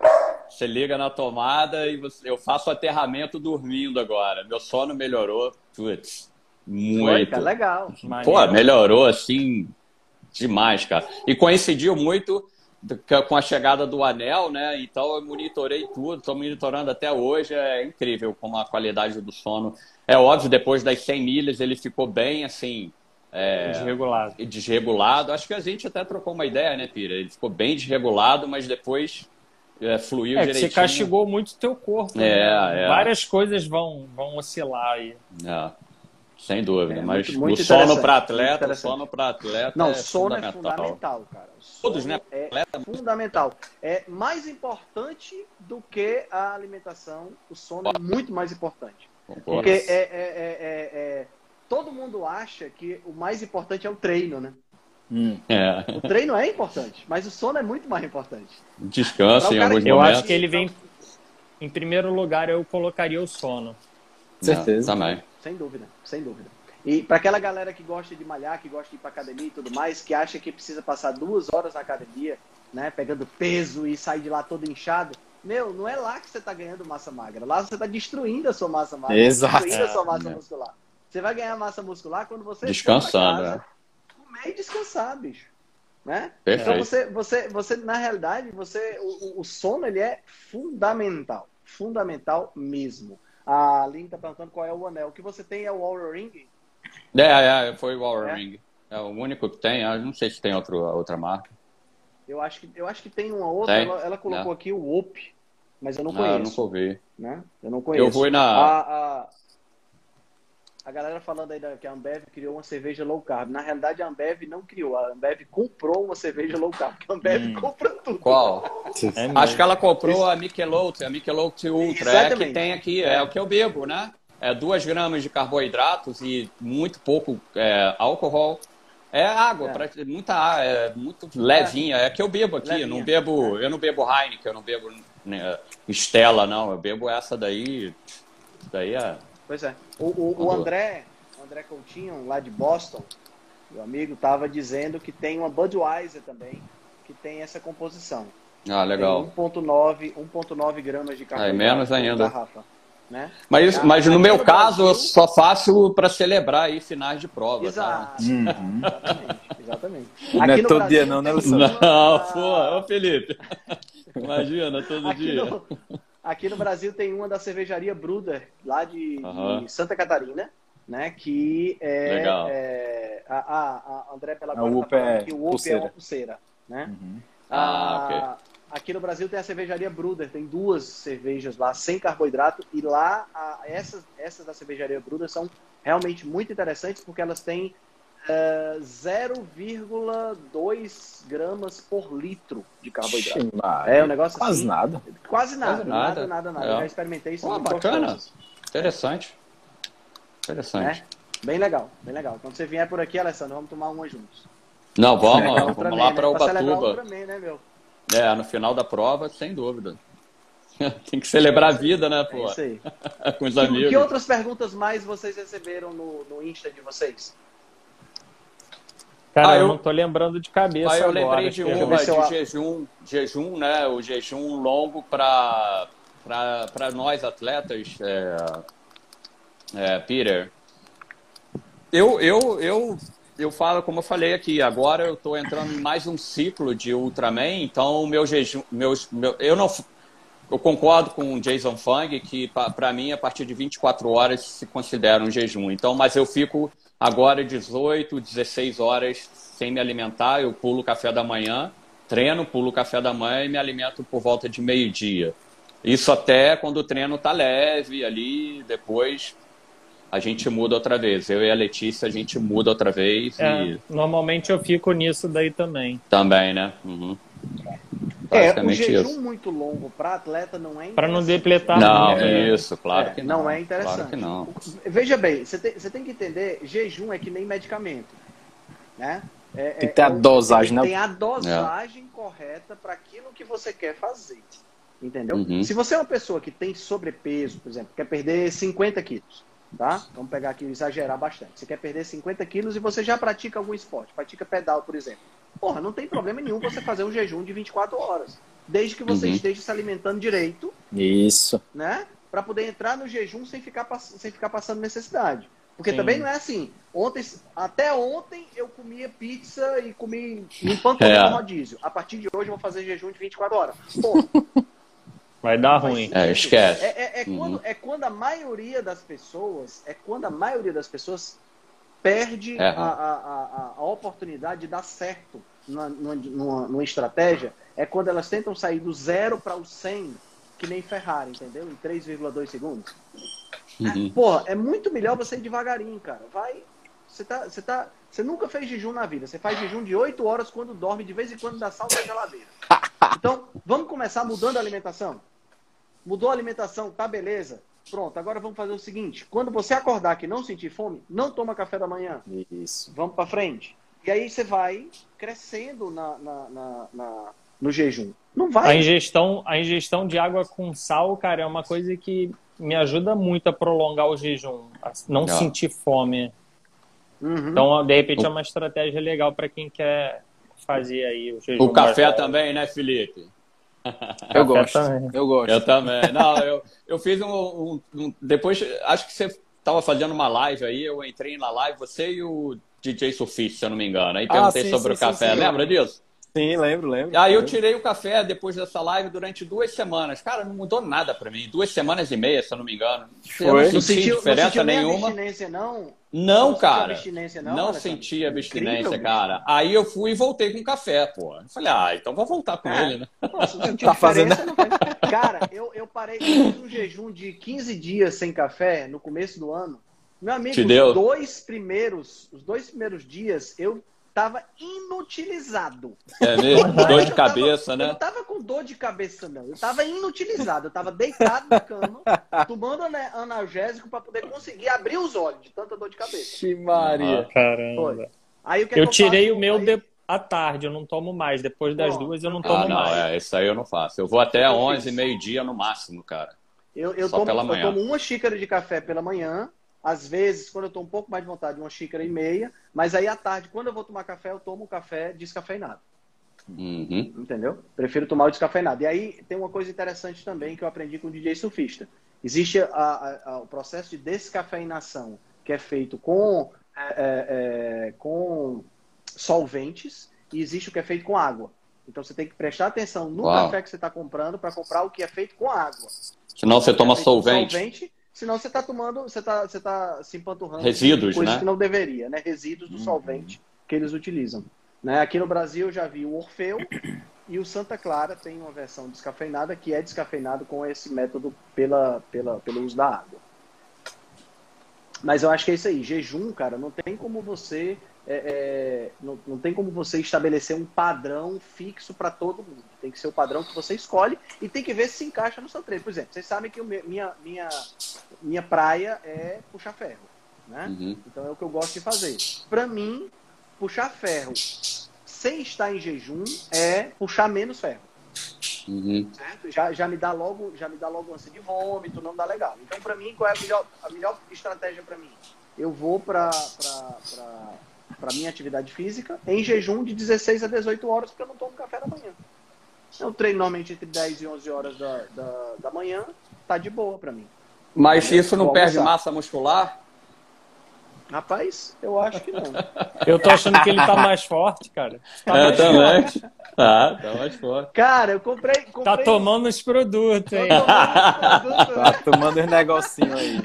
Você liga na tomada e você, eu faço aterramento dormindo agora. Meu sono melhorou, putz, muito. Foi, legal. Pô, melhorou assim demais, cara. E coincidiu muito com a chegada do anel, né? Então eu monitorei tudo, estou monitorando até hoje. É incrível como a qualidade do sono. É óbvio, depois das 100 milhas ele ficou bem assim. É, desregulado. Desregulado. Acho que a gente até trocou uma ideia, né, Pira? Ele ficou bem desregulado, mas depois é, fluiu é, direitinho. Você castigou muito o teu corpo. É, né? é. Várias coisas vão, vão oscilar aí. É. Sem dúvida, é, mas muito, muito o sono para atleta, o sono para atleta Não, é sono é fundamental, cara. Todos, né? É fundamental. É mais importante do que a alimentação. O sono é muito mais importante. Concordo. Porque é, é, é, é, todo mundo acha que o mais importante é o treino, né? Hum. É. O treino é importante, mas o sono é muito mais importante. Descansa em alguns eu momentos. Eu acho que ele vem. Em primeiro lugar, eu colocaria o sono. Certeza. também. Sem dúvida, sem dúvida. E para aquela galera que gosta de malhar, que gosta de ir para academia e tudo mais, que acha que precisa passar duas horas na academia, né, pegando peso e sair de lá todo inchado, meu, não é lá que você está ganhando massa magra. Lá você está destruindo a sua massa magra, Exato. destruindo a sua massa é. muscular. Você vai ganhar massa muscular quando você descansando, casa, é comer e descansar, bicho. Né? Então você, você, você, na realidade, você, o, o sono ele é fundamental. Fundamental mesmo. A Lynn tá perguntando qual é o anel. O que você tem é o Aura Ring? É, é, foi o Aura é? Ring. É o único que tem. Eu não sei se tem outro, outra marca. Eu acho que, eu acho que tem uma outra. Ela, ela, colocou aqui o OP, mas eu não conheço. Ah, eu nunca ouvi. Né? Eu não conheço. Eu fui na. A, a... a galera falando aí que a Ambev criou uma cerveja low carb. Na realidade, a Ambev não criou. A Ambev comprou uma cerveja low carb. Porque a Ambev hum. compra tudo. Qual? É Acho que ela comprou Isso. a Michelob, a Michelob Ultra. Exatamente. É que tem aqui, é, é o que eu bebo, né? É 2 gramas de carboidratos e muito pouco é, álcool. É água, é. Pra, muita é muito levinha. É que eu bebo aqui, eu não bebo, eu não bebo Heineken, eu não bebo né, Stella, não. Eu bebo essa daí. Daí é. Pois é. O, o, o André, o André Coutinho, lá de Boston, meu amigo, estava dizendo que tem uma Budweiser também, que tem essa composição. Ah, legal. 1.9 gramas de carboidrato. É menos ainda. Garrafa. Né? Mas, mas no meu caso, Brasil... eu só faço para celebrar aí finais de prova. Tá? Exato. Tá? Uhum. Exatamente. exatamente. Não é todo Brasil, dia, não, né, Luciano? Não, pô, ô Felipe. Imagina, todo aqui dia. No, aqui no Brasil tem uma da cervejaria Bruder, lá de, uhum. de Santa Catarina, né? Que é. Legal. é a, a, a André pela a UP é que o UP é uma pulseira, né? Uhum. Ah, ok. Aqui no Brasil tem a cervejaria Bruder, tem duas cervejas lá sem carboidrato e lá a, essas, essas da cervejaria Bruder são realmente muito interessantes porque elas têm uh, eh, 0,2 gramas por litro de carboidrato. é um negócio quase assim, nada. Quase nada, quase nada, nada, nada. nada. É. Eu já experimentei isso. Pô, bacana. Interessante. Interessante. É? Bem legal, bem legal. Quando você vier por aqui, Alessandro, vamos tomar uma juntos. Não, vamos, vamos lá para o Ubatuba. Né, meu? É, no final da prova, sem dúvida. Tem que celebrar a vida, né, pô? É isso aí. Com os amigos. Que outras perguntas mais vocês receberam no, no Insta de vocês? Cara, ah, eu, eu não tô lembrando de cabeça. Ah, eu agora, lembrei de uma de eu... jejum, jejum, né? O jejum longo para nós atletas, é, é, Peter. Eu, eu, eu eu falo, como eu falei aqui, agora eu estou entrando em mais um ciclo de Ultraman, então o meu jejum, meus, meu, eu não, eu concordo com o Jason Fung que para mim a partir de 24 horas se considera um jejum. Então, mas eu fico agora 18, 16 horas sem me alimentar, eu pulo o café da manhã, treino, pulo o café da manhã e me alimento por volta de meio-dia. Isso até quando o treino tá leve ali, depois a gente muda outra vez. Eu e a Letícia, a gente muda outra vez. É, e... Normalmente eu fico nisso daí também. Também, né? Uhum. É, o jejum isso. muito longo para atleta não é Para não depletar Não, né? isso, claro é, que não. Não é interessante. Claro que não. Veja bem, você tem, você tem que entender, jejum é que nem medicamento. Né? É, tem que ter a é, dosagem, né? Tem a dosagem é. correta para aquilo que você quer fazer. Entendeu? Uhum. Se você é uma pessoa que tem sobrepeso, por exemplo, quer perder 50 quilos, tá? Vamos pegar aqui exagerar bastante. Você quer perder 50 quilos e você já pratica algum esporte, pratica pedal, por exemplo. Porra, não tem problema nenhum você fazer um jejum de 24 horas. Desde que você uhum. esteja se alimentando direito. Isso. Né? Para poder entrar no jejum sem ficar, sem ficar passando necessidade. Porque Sim. também não é assim. Ontem, até ontem eu comia pizza e comi limpando é. no rodízio. A partir de hoje eu vou fazer jejum de 24 horas. Porra. Vai dar ruim. É, esquece. É, é, é uhum. quando, é quando a maioria das pessoas, é quando a maioria das pessoas perde é. a, a, a, a, oportunidade de dar certo numa, numa, numa, estratégia, é quando elas tentam sair do zero para o 100, que nem Ferrari, entendeu? Em 3,2 segundos. Uhum. É, porra, é muito melhor você ir devagarinho, cara. Vai. Você tá, você tá. Você nunca fez jejum na vida. Você faz jejum de 8 horas quando dorme, de vez em quando dá salto na geladeira. Então, vamos começar mudando a alimentação? Mudou a alimentação, tá beleza. Pronto, agora vamos fazer o seguinte: quando você acordar que não sentir fome, não toma café da manhã. Isso. Vamos para frente. E aí você vai crescendo na, na, na, na, no jejum. Não vai. A ingestão, a ingestão de água com sal, cara, é uma coisa que me ajuda muito a prolongar o jejum, a não sentir fome. Uhum. Então, de repente, é uma estratégia legal para quem quer fazer aí o jejum. O café também, né, Felipe? Eu gosto. Também. Eu gosto. Eu também. Não, eu, eu fiz um, um, um Depois, acho que você estava fazendo uma live aí, eu entrei na live, você e o DJ Sufis, se eu não me engano. Aí perguntei ah, sim, sobre sim, o café. Sim, Lembra disso? Sim, lembro, lembro. Aí eu tirei o café depois dessa live durante duas semanas. Cara, não mudou nada para mim. Duas semanas e meia, se eu não me engano. Foi. Eu não senti não sentiu, diferença não nenhuma. não? Não, não cara. Abstinência, não, não senti abstinência, Incrível, cara. Aí eu fui e voltei com café, pô. Eu falei, ah, então vou voltar com é. ele, né? Nossa, tá fazendo... Cara, eu, eu parei um jejum de 15 dias sem café no começo do ano. Meu amigo, os dois primeiros, os dois primeiros dias eu tava inutilizado. É mesmo? dor de cabeça, tava, né? Eu não tava com dor de cabeça, não. Eu tava inutilizado. Eu tava deitado na cama, tomando analgésico para poder conseguir abrir os olhos de tanta dor de cabeça. Que Maria. Ah, caramba. Aí, o que eu, é que eu tirei faço? o meu aí... de... à tarde, eu não tomo mais. Depois das Pô, duas eu não tomo ah, não, mais. É, isso aí eu não faço. Eu vou até 11, meio-dia no máximo, cara. Eu, eu, Só tomo, pela manhã. eu tomo uma xícara de café pela manhã, às vezes, quando eu estou um pouco mais de vontade, uma xícara e meia. Mas aí à tarde, quando eu vou tomar café, eu tomo um café descafeinado. Uhum. Entendeu? Prefiro tomar o descafeinado. E aí tem uma coisa interessante também que eu aprendi com o DJ surfista. Existe a, a, a, o processo de descafeinação, que é feito com, é, é, com solventes, e existe o que é feito com água. Então você tem que prestar atenção no Uau. café que você está comprando para comprar o que é feito com água. Senão você toma É feito com solvente. solvente senão você está tomando, você está você tá se empanturrando Resíduos, coisas né? que não deveria, né? Resíduos do solvente que eles utilizam. Né? Aqui no Brasil eu já vi o Orfeu e o Santa Clara tem uma versão descafeinada que é descafeinado com esse método pela, pela, pelo uso da água. Mas eu acho que é isso aí. Jejum, cara, não tem como você é, é, não, não tem como você estabelecer um padrão fixo para todo mundo. Tem que ser o padrão que você escolhe e tem que ver se se encaixa no seu treino. Por exemplo, vocês sabem que minha, minha, minha praia é puxar ferro. Né? Uhum. Então é o que eu gosto de fazer. Para mim, puxar ferro sem estar em jejum é puxar menos ferro. Uhum. Já, já me dá logo, já me dá logo ânsia de vômito, não dá legal. Então, para mim, qual é a melhor, a melhor estratégia para mim? Eu vou para para minha atividade física em jejum de 16 a 18 horas, porque eu não tomo café da manhã. Eu treino normalmente entre 10 e 11 horas da, da, da manhã, tá de boa para mim. Mas isso não perde almoçar. massa muscular? Rapaz, eu acho que não. Eu tô achando que ele tá mais forte, cara. Tá, É, mais também. forte. Tá, tá mais forte. Cara, eu comprei. comprei tá tomando os produtos, hein? Tô tomando produto, né? Tá tomando uns negocinhos aí.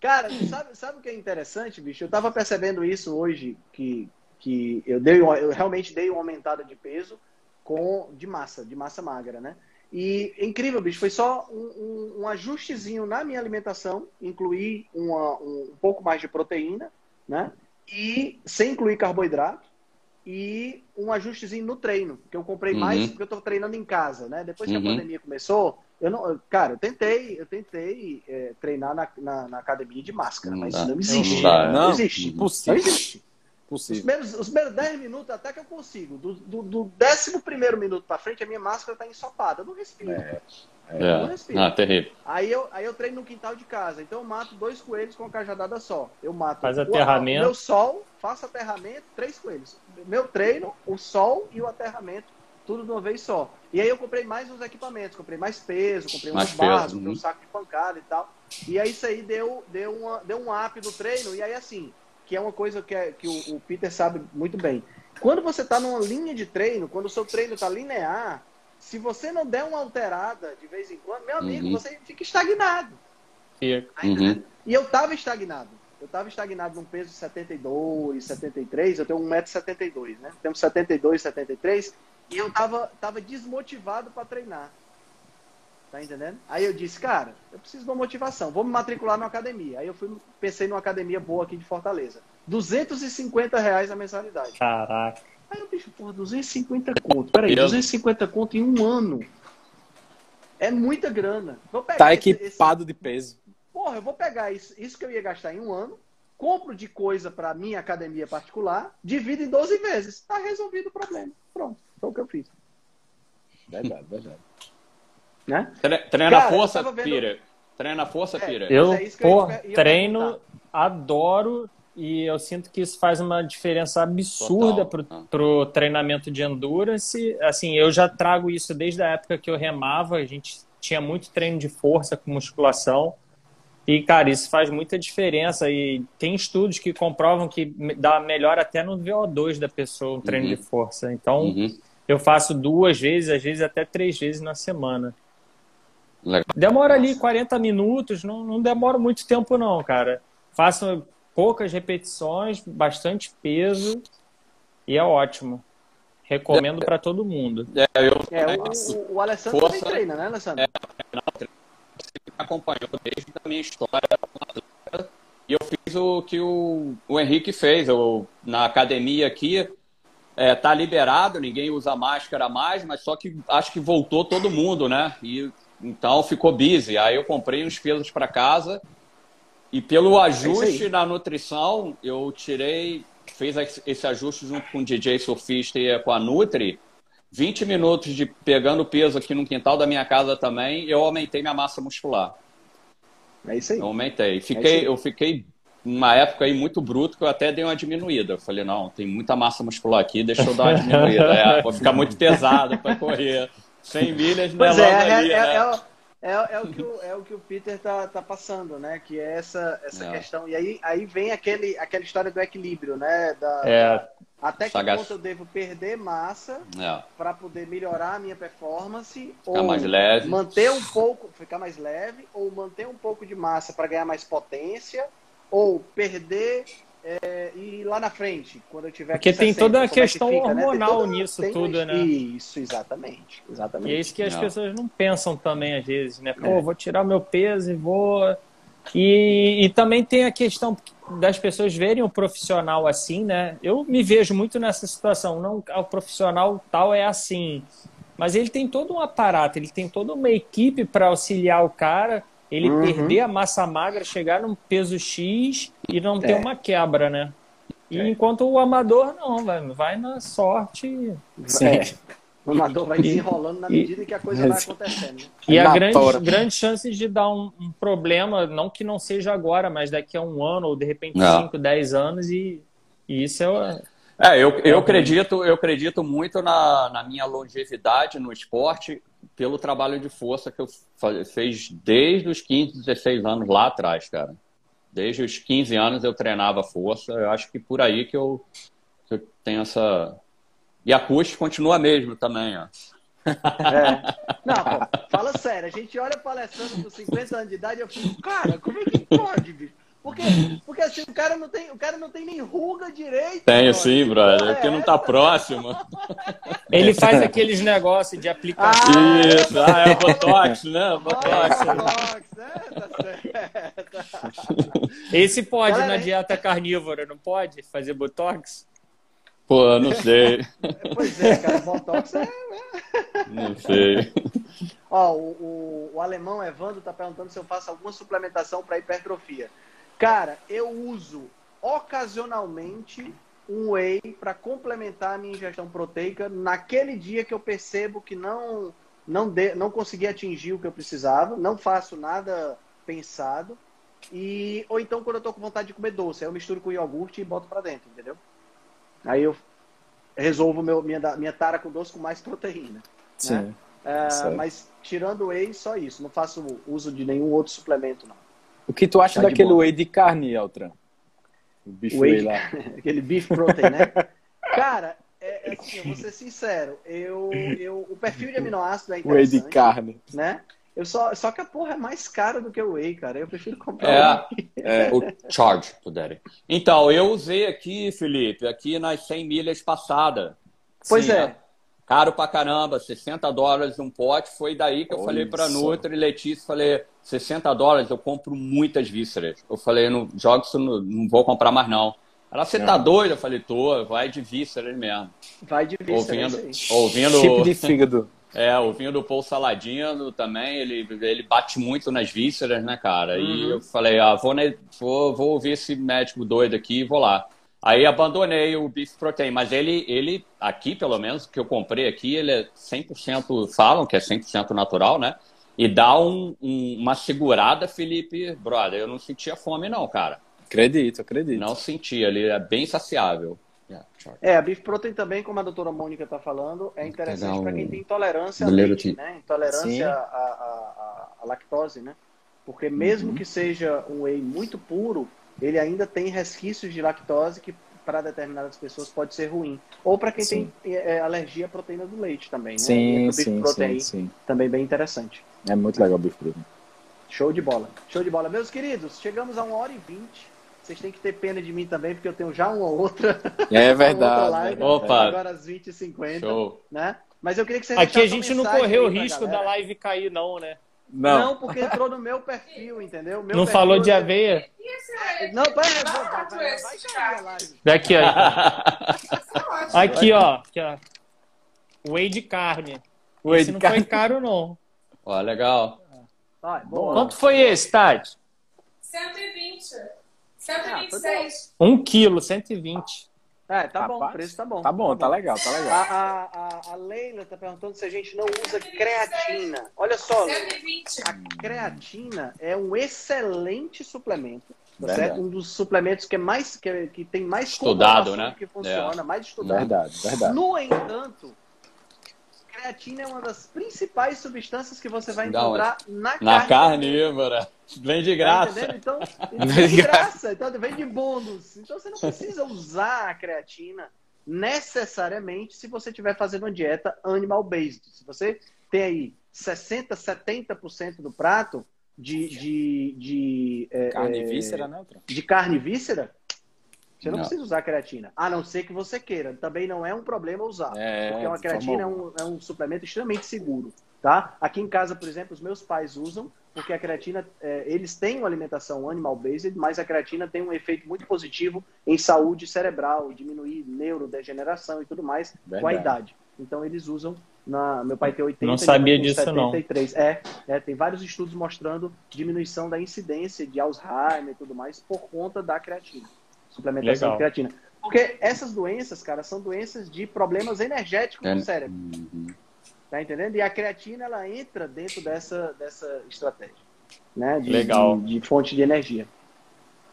Cara, sabe, sabe o que é interessante, bicho? Eu tava percebendo isso hoje, que, que eu, dei, eu realmente dei uma aumentada de peso com de massa, de massa magra, né? E é incrível, bicho, foi só um, um- um ajustezinho na minha alimentação, incluir uma- um, um pouco mais de proteína, né? E sem incluir carboidrato, e um ajustezinho no treino, que eu comprei Uhum. mais porque eu tô treinando em casa, né? Depois que Uhum. a pandemia começou, eu não, cara, eu tentei, eu tentei é, treinar na, na, na academia de máscara, Não mas dá. não existe. Não dá, Não, não. existe. Impossível. Não existe. Os Possível. primeiros, os primeiros 10 minutos até que eu consigo. Do, do, do décimo primeiro minuto pra frente, a minha máscara tá ensopada. Eu não respiro. Não É. respiro. Ah, terrível. Aí eu, aí eu treino no quintal de casa. Então eu mato dois coelhos com uma cajadada só. Eu mato Faz o- aterramento. O meu sol, faço aterramento, três coelhos. Meu treino, o sol e o aterramento, tudo de uma vez só. E aí eu comprei mais uns equipamentos, comprei mais peso, comprei Mais umas barras, comprei um uhum. saco de pancada e tal. E aí isso aí deu, deu, uma, deu um up no treino. E aí assim, que é uma coisa que, é- que o, o Peter sabe muito bem. Quando você está numa linha de treino, quando o seu treino está linear, se você não der uma alterada de vez em quando, meu amigo, Uhum. você fica estagnado. Uhum. E eu tava estagnado. Eu tava estagnado num peso de 72, 73. Eu tenho 1,72m, né? Tenho 72, 73. E eu tava, tava desmotivado para treinar. Tá entendendo? Aí eu disse, cara, eu preciso de uma motivação. Vou me matricular numa academia. Aí eu fui, pensei numa academia boa aqui de Fortaleza. 250 reais a mensalidade. Caraca. Aí eu disse, porra, 250 conto. Peraí, Eu- 250 conto em um ano. É muita grana. Vou pegar Tá esse- esse- equipado de peso. Porra, eu vou pegar isso, isso que eu ia gastar em um ano, compro de coisa para minha academia particular, divido em 12 vezes. Tá resolvido o problema. Pronto, foi o que eu fiz. Verdade, verdade. Né? Tre- Treina Cara, eu força, vendo- Pira. Treina força, É. Pira. Eu, é isso que eu ia pô, ia treino, adoro e eu sinto que isso faz uma diferença absurda Total. pro, Ah. pro treinamento de endurance. Assim, eu já trago isso desde a época que eu remava, a gente tinha muito treino de força com musculação. E, cara, isso faz muita diferença. E tem estudos que comprovam que dá melhor até no VO2 da pessoa, um treino Uhum. de força. Então, Uhum. eu faço duas vezes, às vezes até três vezes na semana. Legal. Demora ali 40 minutos, não, não demora muito tempo não, cara. Faço poucas repetições, bastante peso e é ótimo. Recomendo para todo mundo. É, eu É, o, o, o Alessandro Força. também treina, né, Alessandro? acompanhou desde a minha história e eu fiz o que o, o Henrique fez. Eu, na academia aqui, é, tá liberado, ninguém usa máscara mais, mas só que acho que voltou todo mundo, né? E então ficou busy. Aí eu comprei uns pesos para casa e pelo é ajuste é na nutrição, eu tirei, fez esse ajuste junto com o DJ surfista e com a Nutri. 20 minutos de pegando peso aqui no quintal da minha casa também, eu aumentei minha massa muscular. É isso aí. Eu aumentei. Fiquei, é eu fiquei uma época aí muito bruto que eu até dei uma diminuída. Eu falei, não, tem muita massa muscular aqui, deixa eu dar uma diminuída. É, vou ficar muito pesado para correr. 100 milhas não é, é, ali, é, né? é, é, é, o que o, é o que o Peter tá, tá passando, né? Que é essa, essa é. questão. E aí, aí vem aquele, aquela história do equilíbrio, né? Da, é. Até que ponto eu devo perder massa é. para poder melhorar a minha performance ficar ou mais leve. manter um pouco, ficar mais leve ou manter um pouco de massa para ganhar mais potência ou perder é, e lá na frente, quando eu tiver Porque tem toda a é questão é fica, né? hormonal né? nisso tudo, né? Isso, exatamente, exatamente. E é isso que as não. pessoas não pensam também às vezes, né? Pô, é. vou tirar o meu peso e vou e, e também tem a questão das pessoas verem o profissional assim, né? Eu me vejo muito nessa situação. Não, o profissional tal é assim, mas ele tem todo um aparato, ele tem toda uma equipe para auxiliar o cara, ele uhum. perder a massa magra, chegar num peso X e não ter é. uma quebra, né? E é. enquanto o amador não, vai, vai na sorte. Sim. É. O amador vai desenrolando na medida que a coisa vai acontecendo. Né? E a grande, grande chance de dar um, um, problema, não que não seja agora, mas daqui a um ano, ou de repente 5, 10 anos, e, e isso é. É, eu, eu, acredito, eu acredito muito na, na minha longevidade no esporte pelo trabalho de força que eu fiz desde os 15, 16 anos lá atrás, cara. Desde os 15 anos eu treinava força. Eu acho que por aí que eu, que eu tenho essa, e a custo continua mesmo também, ó. É. Não, pô, fala sério, a gente olha palestrando com 50 anos de idade e eu fico, cara, como é que pode, bicho? Porque, porque assim, o cara não tem, o cara não tem nem ruga direito. Tem sim, brother. É porque não tá próximo. Ele faz aqueles negócios de aplicação. Ah, Isso, é, ah, é Botox, né? Botox. Botox, é, tá certo. Esse pode na dieta carnívora, não pode fazer Botox? Pô, não sei. pois é, cara, Botox é. Né? Não sei. Ó, o, o, o alemão Evandro tá perguntando se eu faço alguma suplementação para hipertrofia. Cara, eu uso ocasionalmente um whey para complementar a minha ingestão proteica naquele dia que eu percebo que não não de, não consegui atingir o que eu precisava, não faço nada pensado e ou então quando eu tô com vontade de comer doce, aí eu misturo com iogurte e boto para dentro, entendeu? Aí eu resolvo meu, minha, minha tara com doce com mais proteína. Né? Sim. Né? É, mas tirando o whey, só isso. Não faço uso de nenhum outro suplemento, não. O que tu acha tá daquele whey de carne, Altran? O beef whey, whey lá. aquele beef protein, né? Cara, é, é assim, eu vou ser sincero. Eu, eu, o perfil de aminoácido é interessante. Whey de carne. Né? Eu só, só que a porra é mais cara do que o Whey, cara. Eu prefiro comprar é, é, o Charge, puderem. Então, eu usei aqui, Felipe, aqui nas 100 milhas passada. Pois Sim, é. É. Caro pra caramba, 60 dólares um pote. Foi daí que eu Olha falei pra Nutri e Letícia, falei, 60 dólares eu compro muitas vísceras. Eu falei, não jogo isso, não, não vou comprar mais não. Ela, você tá doido? Eu falei, tô, vai de vísceras mesmo. Vai de vísceras. Ouvindo, ouvindo... Tipo de fígado. É, o vinho do Paul Saladino também, ele, ele bate muito nas vísceras, né, cara? Uhum. E eu falei, ah, vou, vou, vou ouvir esse médico doido aqui e vou lá. Aí abandonei o Beef Protein, mas ele, ele aqui, pelo menos, que eu comprei aqui, ele é 100%, falam que é 100% natural, né? E dá um, um, uma segurada, Felipe, brother, eu não sentia fome não, cara. Acredito, acredito. Não sentia, ele é bem saciável. É, a beef protein também, como a doutora Mônica está falando, é interessante para quem tem intolerância a leite, né? Intolerância à, à, à, lactose, né? Porque mesmo uhum. que seja um whey muito puro, ele ainda tem resquícios de lactose que para determinadas pessoas pode ser ruim. Ou para quem sim. tem é, alergia à proteína do leite também, né? Sim, e sim, protein, sim, sim. Também bem interessante. É muito legal o beef protein. Show de bola. Show de bola. Meus queridos, chegamos a uma hora e vinte. Vocês têm que ter pena de mim também, porque eu tenho já uma outra. É verdade. live, Opa. Agora às 20h50. Né? Mas eu queria que vocês Aqui a gente não correu o risco da live cair, não, né? Não. não, porque entrou no meu perfil, entendeu? Meu não perfil, falou de aveia? Não, pera, vai, vai, vai cair a live. Daqui, ó. Aqui, ó. Aqui, ó. Whey de carne. Whey esse de não carne. foi caro, não. Ó, legal. Vai, Quanto foi esse, Tati? 120. 126. Ah, um quilo, 120. É, tá Rapaz, bom, o preço tá bom. Tá bom, tá, tá bom. legal, tá legal. A, a, a, Leila tá perguntando se a gente não usa creatina. Olha só, a creatina é um excelente suplemento. Tá certo? Um dos suplementos que é mais que, que tem mais estudado, né? Que funciona, é. mais estudado. Verdade, verdade. No entanto, creatina é uma das principais substâncias que você vai encontrar na, na carnívora. Vem de tá graça. Tá então, vem de graça. Então, vem de bônus. Então, você não precisa usar a creatina necessariamente se você estiver fazendo uma dieta animal-based. Se você tem aí 60%, 70% do prato de... de, de carne é, víscera, né? De carne víscera, você não, não, precisa usar creatina, a não ser que você queira. Também não é um problema usar, é, porque uma creatina é um, é um, suplemento extremamente seguro, tá? Aqui em casa, por exemplo, os meus pais usam, porque a creatina, é, eles têm uma alimentação animal-based, mas a creatina tem um efeito muito positivo em saúde cerebral, diminuir neurodegeneração e tudo mais Verdade. com a idade. Então eles usam na, meu pai tem 80 Não sabia disso 73. não. É, é, tem vários estudos mostrando diminuição da incidência de Alzheimer e tudo mais por conta da creatina suplementação Legal. de creatina. Porque essas doenças, cara, são doenças de problemas energéticos é. no cérebro. Uhum. Tá entendendo? E a creatina, ela entra dentro dessa, dessa estratégia. Né? De, Legal. De, de fonte de energia.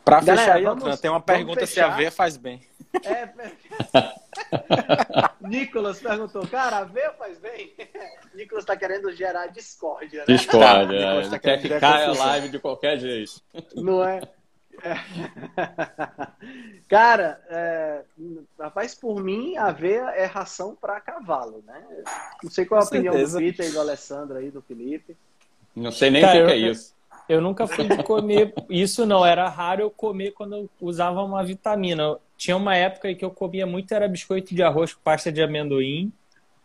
Para fechar aí, vamos, tem uma pergunta se aveia faz bem. É, Nicolas perguntou, cara, aveia faz bem? Nicolas está querendo gerar discórdia, né? Discórdia, é. Tá quer que caia a live de qualquer jeito. Não é? É. Cara, é, rapaz, por mim, aveia é ração para cavalo, né? Não sei qual é a opinião do Peter e do Alessandro aí, do Felipe. Não sei nem o que, é isso. Eu nunca fui de comer isso, não. Era raro eu comer quando eu usava uma vitamina. Tinha uma época que eu comia muito, era biscoito de arroz com pasta de amendoim.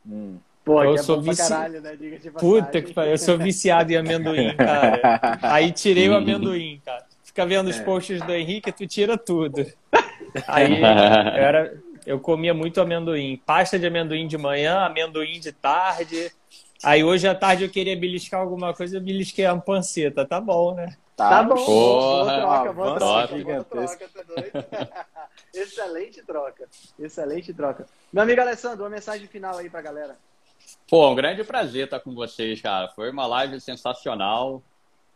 Hum. Pô, eu é sou vici... caralho, né? Puta que pariu, eu sou viciado em amendoim, cara. Aí tirei o amendoim, cara fica vendo os é. posts do Henrique, tu tira tudo. Aí eu, era, eu comia muito amendoim. Pasta de amendoim de manhã, amendoim de tarde. Aí hoje à tarde eu queria beliscar alguma coisa, eu belisquei a panceta. Tá bom, né? Tá, tá bom. Porra, boa troca, boa troca. Boa troca tá Excelente troca. Excelente troca. Meu amigo Alessandro, uma mensagem final aí pra galera. Pô, um grande prazer estar com vocês, cara. Foi uma live sensacional.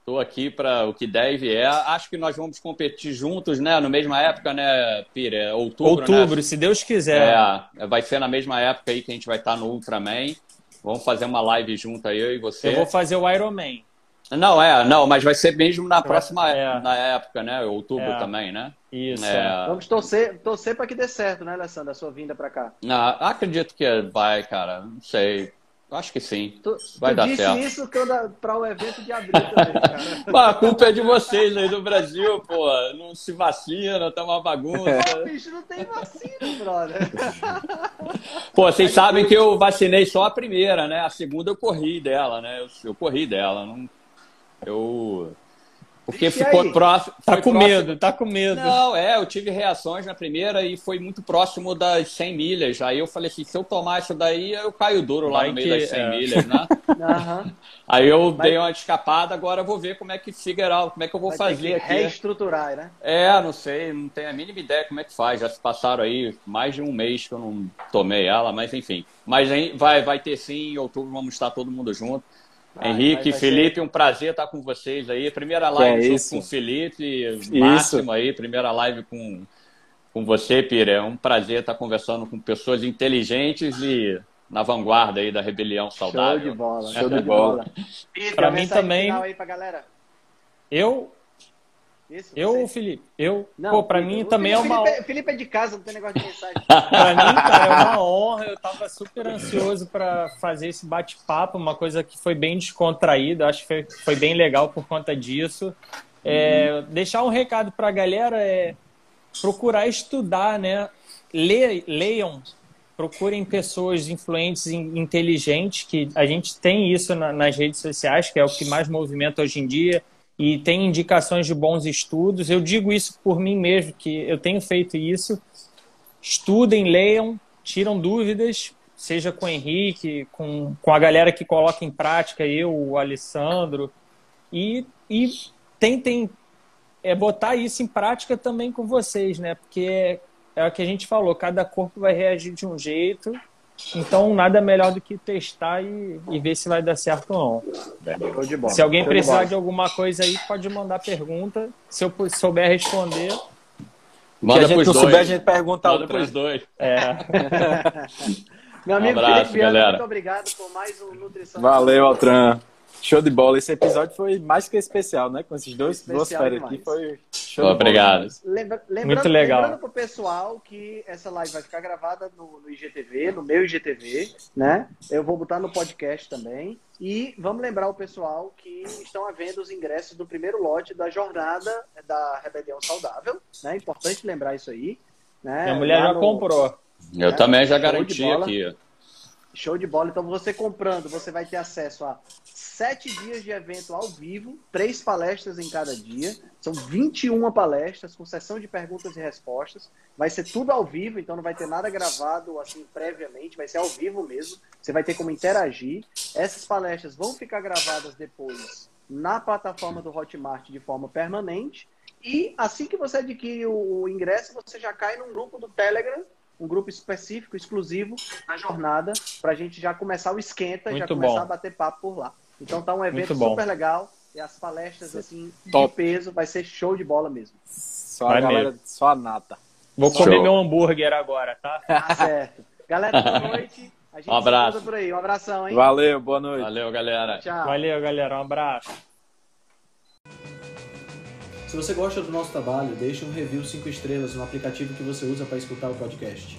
Estou aqui para o que deve é. Acho que nós vamos competir juntos, né? No mesma época, né, Pira? É outubro, Outubro, né? se Deus quiser. É, vai ser na mesma época aí que a gente vai estar no Ultraman. Vamos fazer uma live junto aí, eu e você. Eu vou fazer o Ironman. Não, é, não, mas vai ser mesmo na próxima é. na época, né? Outubro é. também, né? Isso. É. Vamos torcer, torcer para que dê certo, né, Alessandro, a sua vinda para cá. Não, acredito que vai, cara. Não sei. Acho que sim. Tu, Vai tu dar disse certo. isso para o evento de abril também, cara. a culpa é de vocês aí do Brasil, pô. Não se vacina, tá uma bagunça. Pô, bicho, não tem vacina, brother. Pô, vocês sabem que eu vacinei só a primeira, né? A segunda eu corri dela, né? Eu, eu corri dela. Não, eu porque ficou próximo. Tá com próximo. medo, tá com medo. Não, é, eu tive reações na primeira e foi muito próximo das 100 milhas. Aí eu falei assim: se eu tomar isso daí, eu caio duro lá Vai no meio que, das 100 é. milhas, né? uhum. Aí eu Mas... dei uma escapada, agora eu vou ver como é que figura, como é que eu vou Vai fazer aqui. Reestruturar, né? É, não sei, não tenho a mínima ideia como é que faz. Já se passaram aí mais de um mês que eu não tomei ela, mas enfim. Mas vai, vai ter sim, em outubro vamos estar todo mundo junto. Henrique, Felipe, ser... um prazer estar com vocês aí. Primeira live é com o Felipe, máximo aí, primeira live com, com você, Pira. É um prazer estar conversando com pessoas inteligentes e na vanguarda aí da rebelião saudável. Show de bola, show de bola. Para mim também. Eu isso, eu ou Felipe? Eu. Não, Pô, pra mim também Felipe, é uma. Felipe, Felipe é de casa, não tem negócio de mensagem. pra mim, cara, é uma honra. Eu tava super ansioso para fazer esse bate-papo, uma coisa que foi bem descontraída. Acho que foi, foi bem legal por conta disso. É, uhum. Deixar um recado pra galera é procurar estudar, né? Le, leiam procurem pessoas influentes e inteligentes, que a gente tem isso na, nas redes sociais, que é o que mais movimenta hoje em dia, e tem indicações de bons estudos. Eu digo isso por mim mesmo, que eu tenho feito isso. Estudem, leiam, tiram dúvidas, seja com o Henrique, com, com a galera que coloca em prática, eu, o Alessandro, e, e tentem é, botar isso em prática também com vocês, né? Porque é o que a gente falou, cada corpo vai reagir de um jeito, então nada melhor do que testar e, e ver se vai dar certo ou não. Se alguém precisar de, de, alguma coisa aí, pode mandar pergunta. Se eu souber responder. Manda se a gente não dois. souber, a gente pergunta Manda pros dois. É. Meu amigo um abraço, Felipe Viana, galera. muito obrigado por mais um Nutrição. Valeu, Altran. Show de bola. Esse episódio foi mais que especial, né? Com esses dois duas férias aqui, foi show Obrigado. de bola. Lembra, lembrando, Muito legal. Lembrando pro pessoal que essa live vai ficar gravada no, no IGTV, no meu IGTV, né? Eu vou botar no podcast também. E vamos lembrar o pessoal que estão havendo os ingressos do primeiro lote da jornada da Rebelião Saudável, né? Importante lembrar isso aí. Né? Minha mulher Lá já no- comprou. Eu também já garanti aqui. Show de bola. Então, você comprando, você vai ter acesso a sete dias de evento ao vivo, três palestras em cada dia. São 21 palestras, com sessão de perguntas e respostas. Vai ser tudo ao vivo, então não vai ter nada gravado assim previamente, vai ser ao vivo mesmo. Você vai ter como interagir. Essas palestras vão ficar gravadas depois na plataforma do Hotmart de forma permanente. E assim que você adquire o ingresso, você já cai num grupo do Telegram um grupo específico, exclusivo na jornada, para a gente já começar o esquenta, já Muito começar bom. a bater papo por lá. Então tá um evento super legal e as palestras assim Top. de peso, vai ser show de bola mesmo. Só Vai a galera, mesmo. só a nata. Vou Show. comer meu hambúrguer agora, tá? Tá certo. Galera, boa noite. A gente Um abraço. por aí. Um abração, hein? Valeu, boa noite. Valeu, galera. Tchau. Valeu, galera. Um abraço. Se você gosta do nosso trabalho, deixe um review 5 estrelas no aplicativo que você usa para escutar o podcast.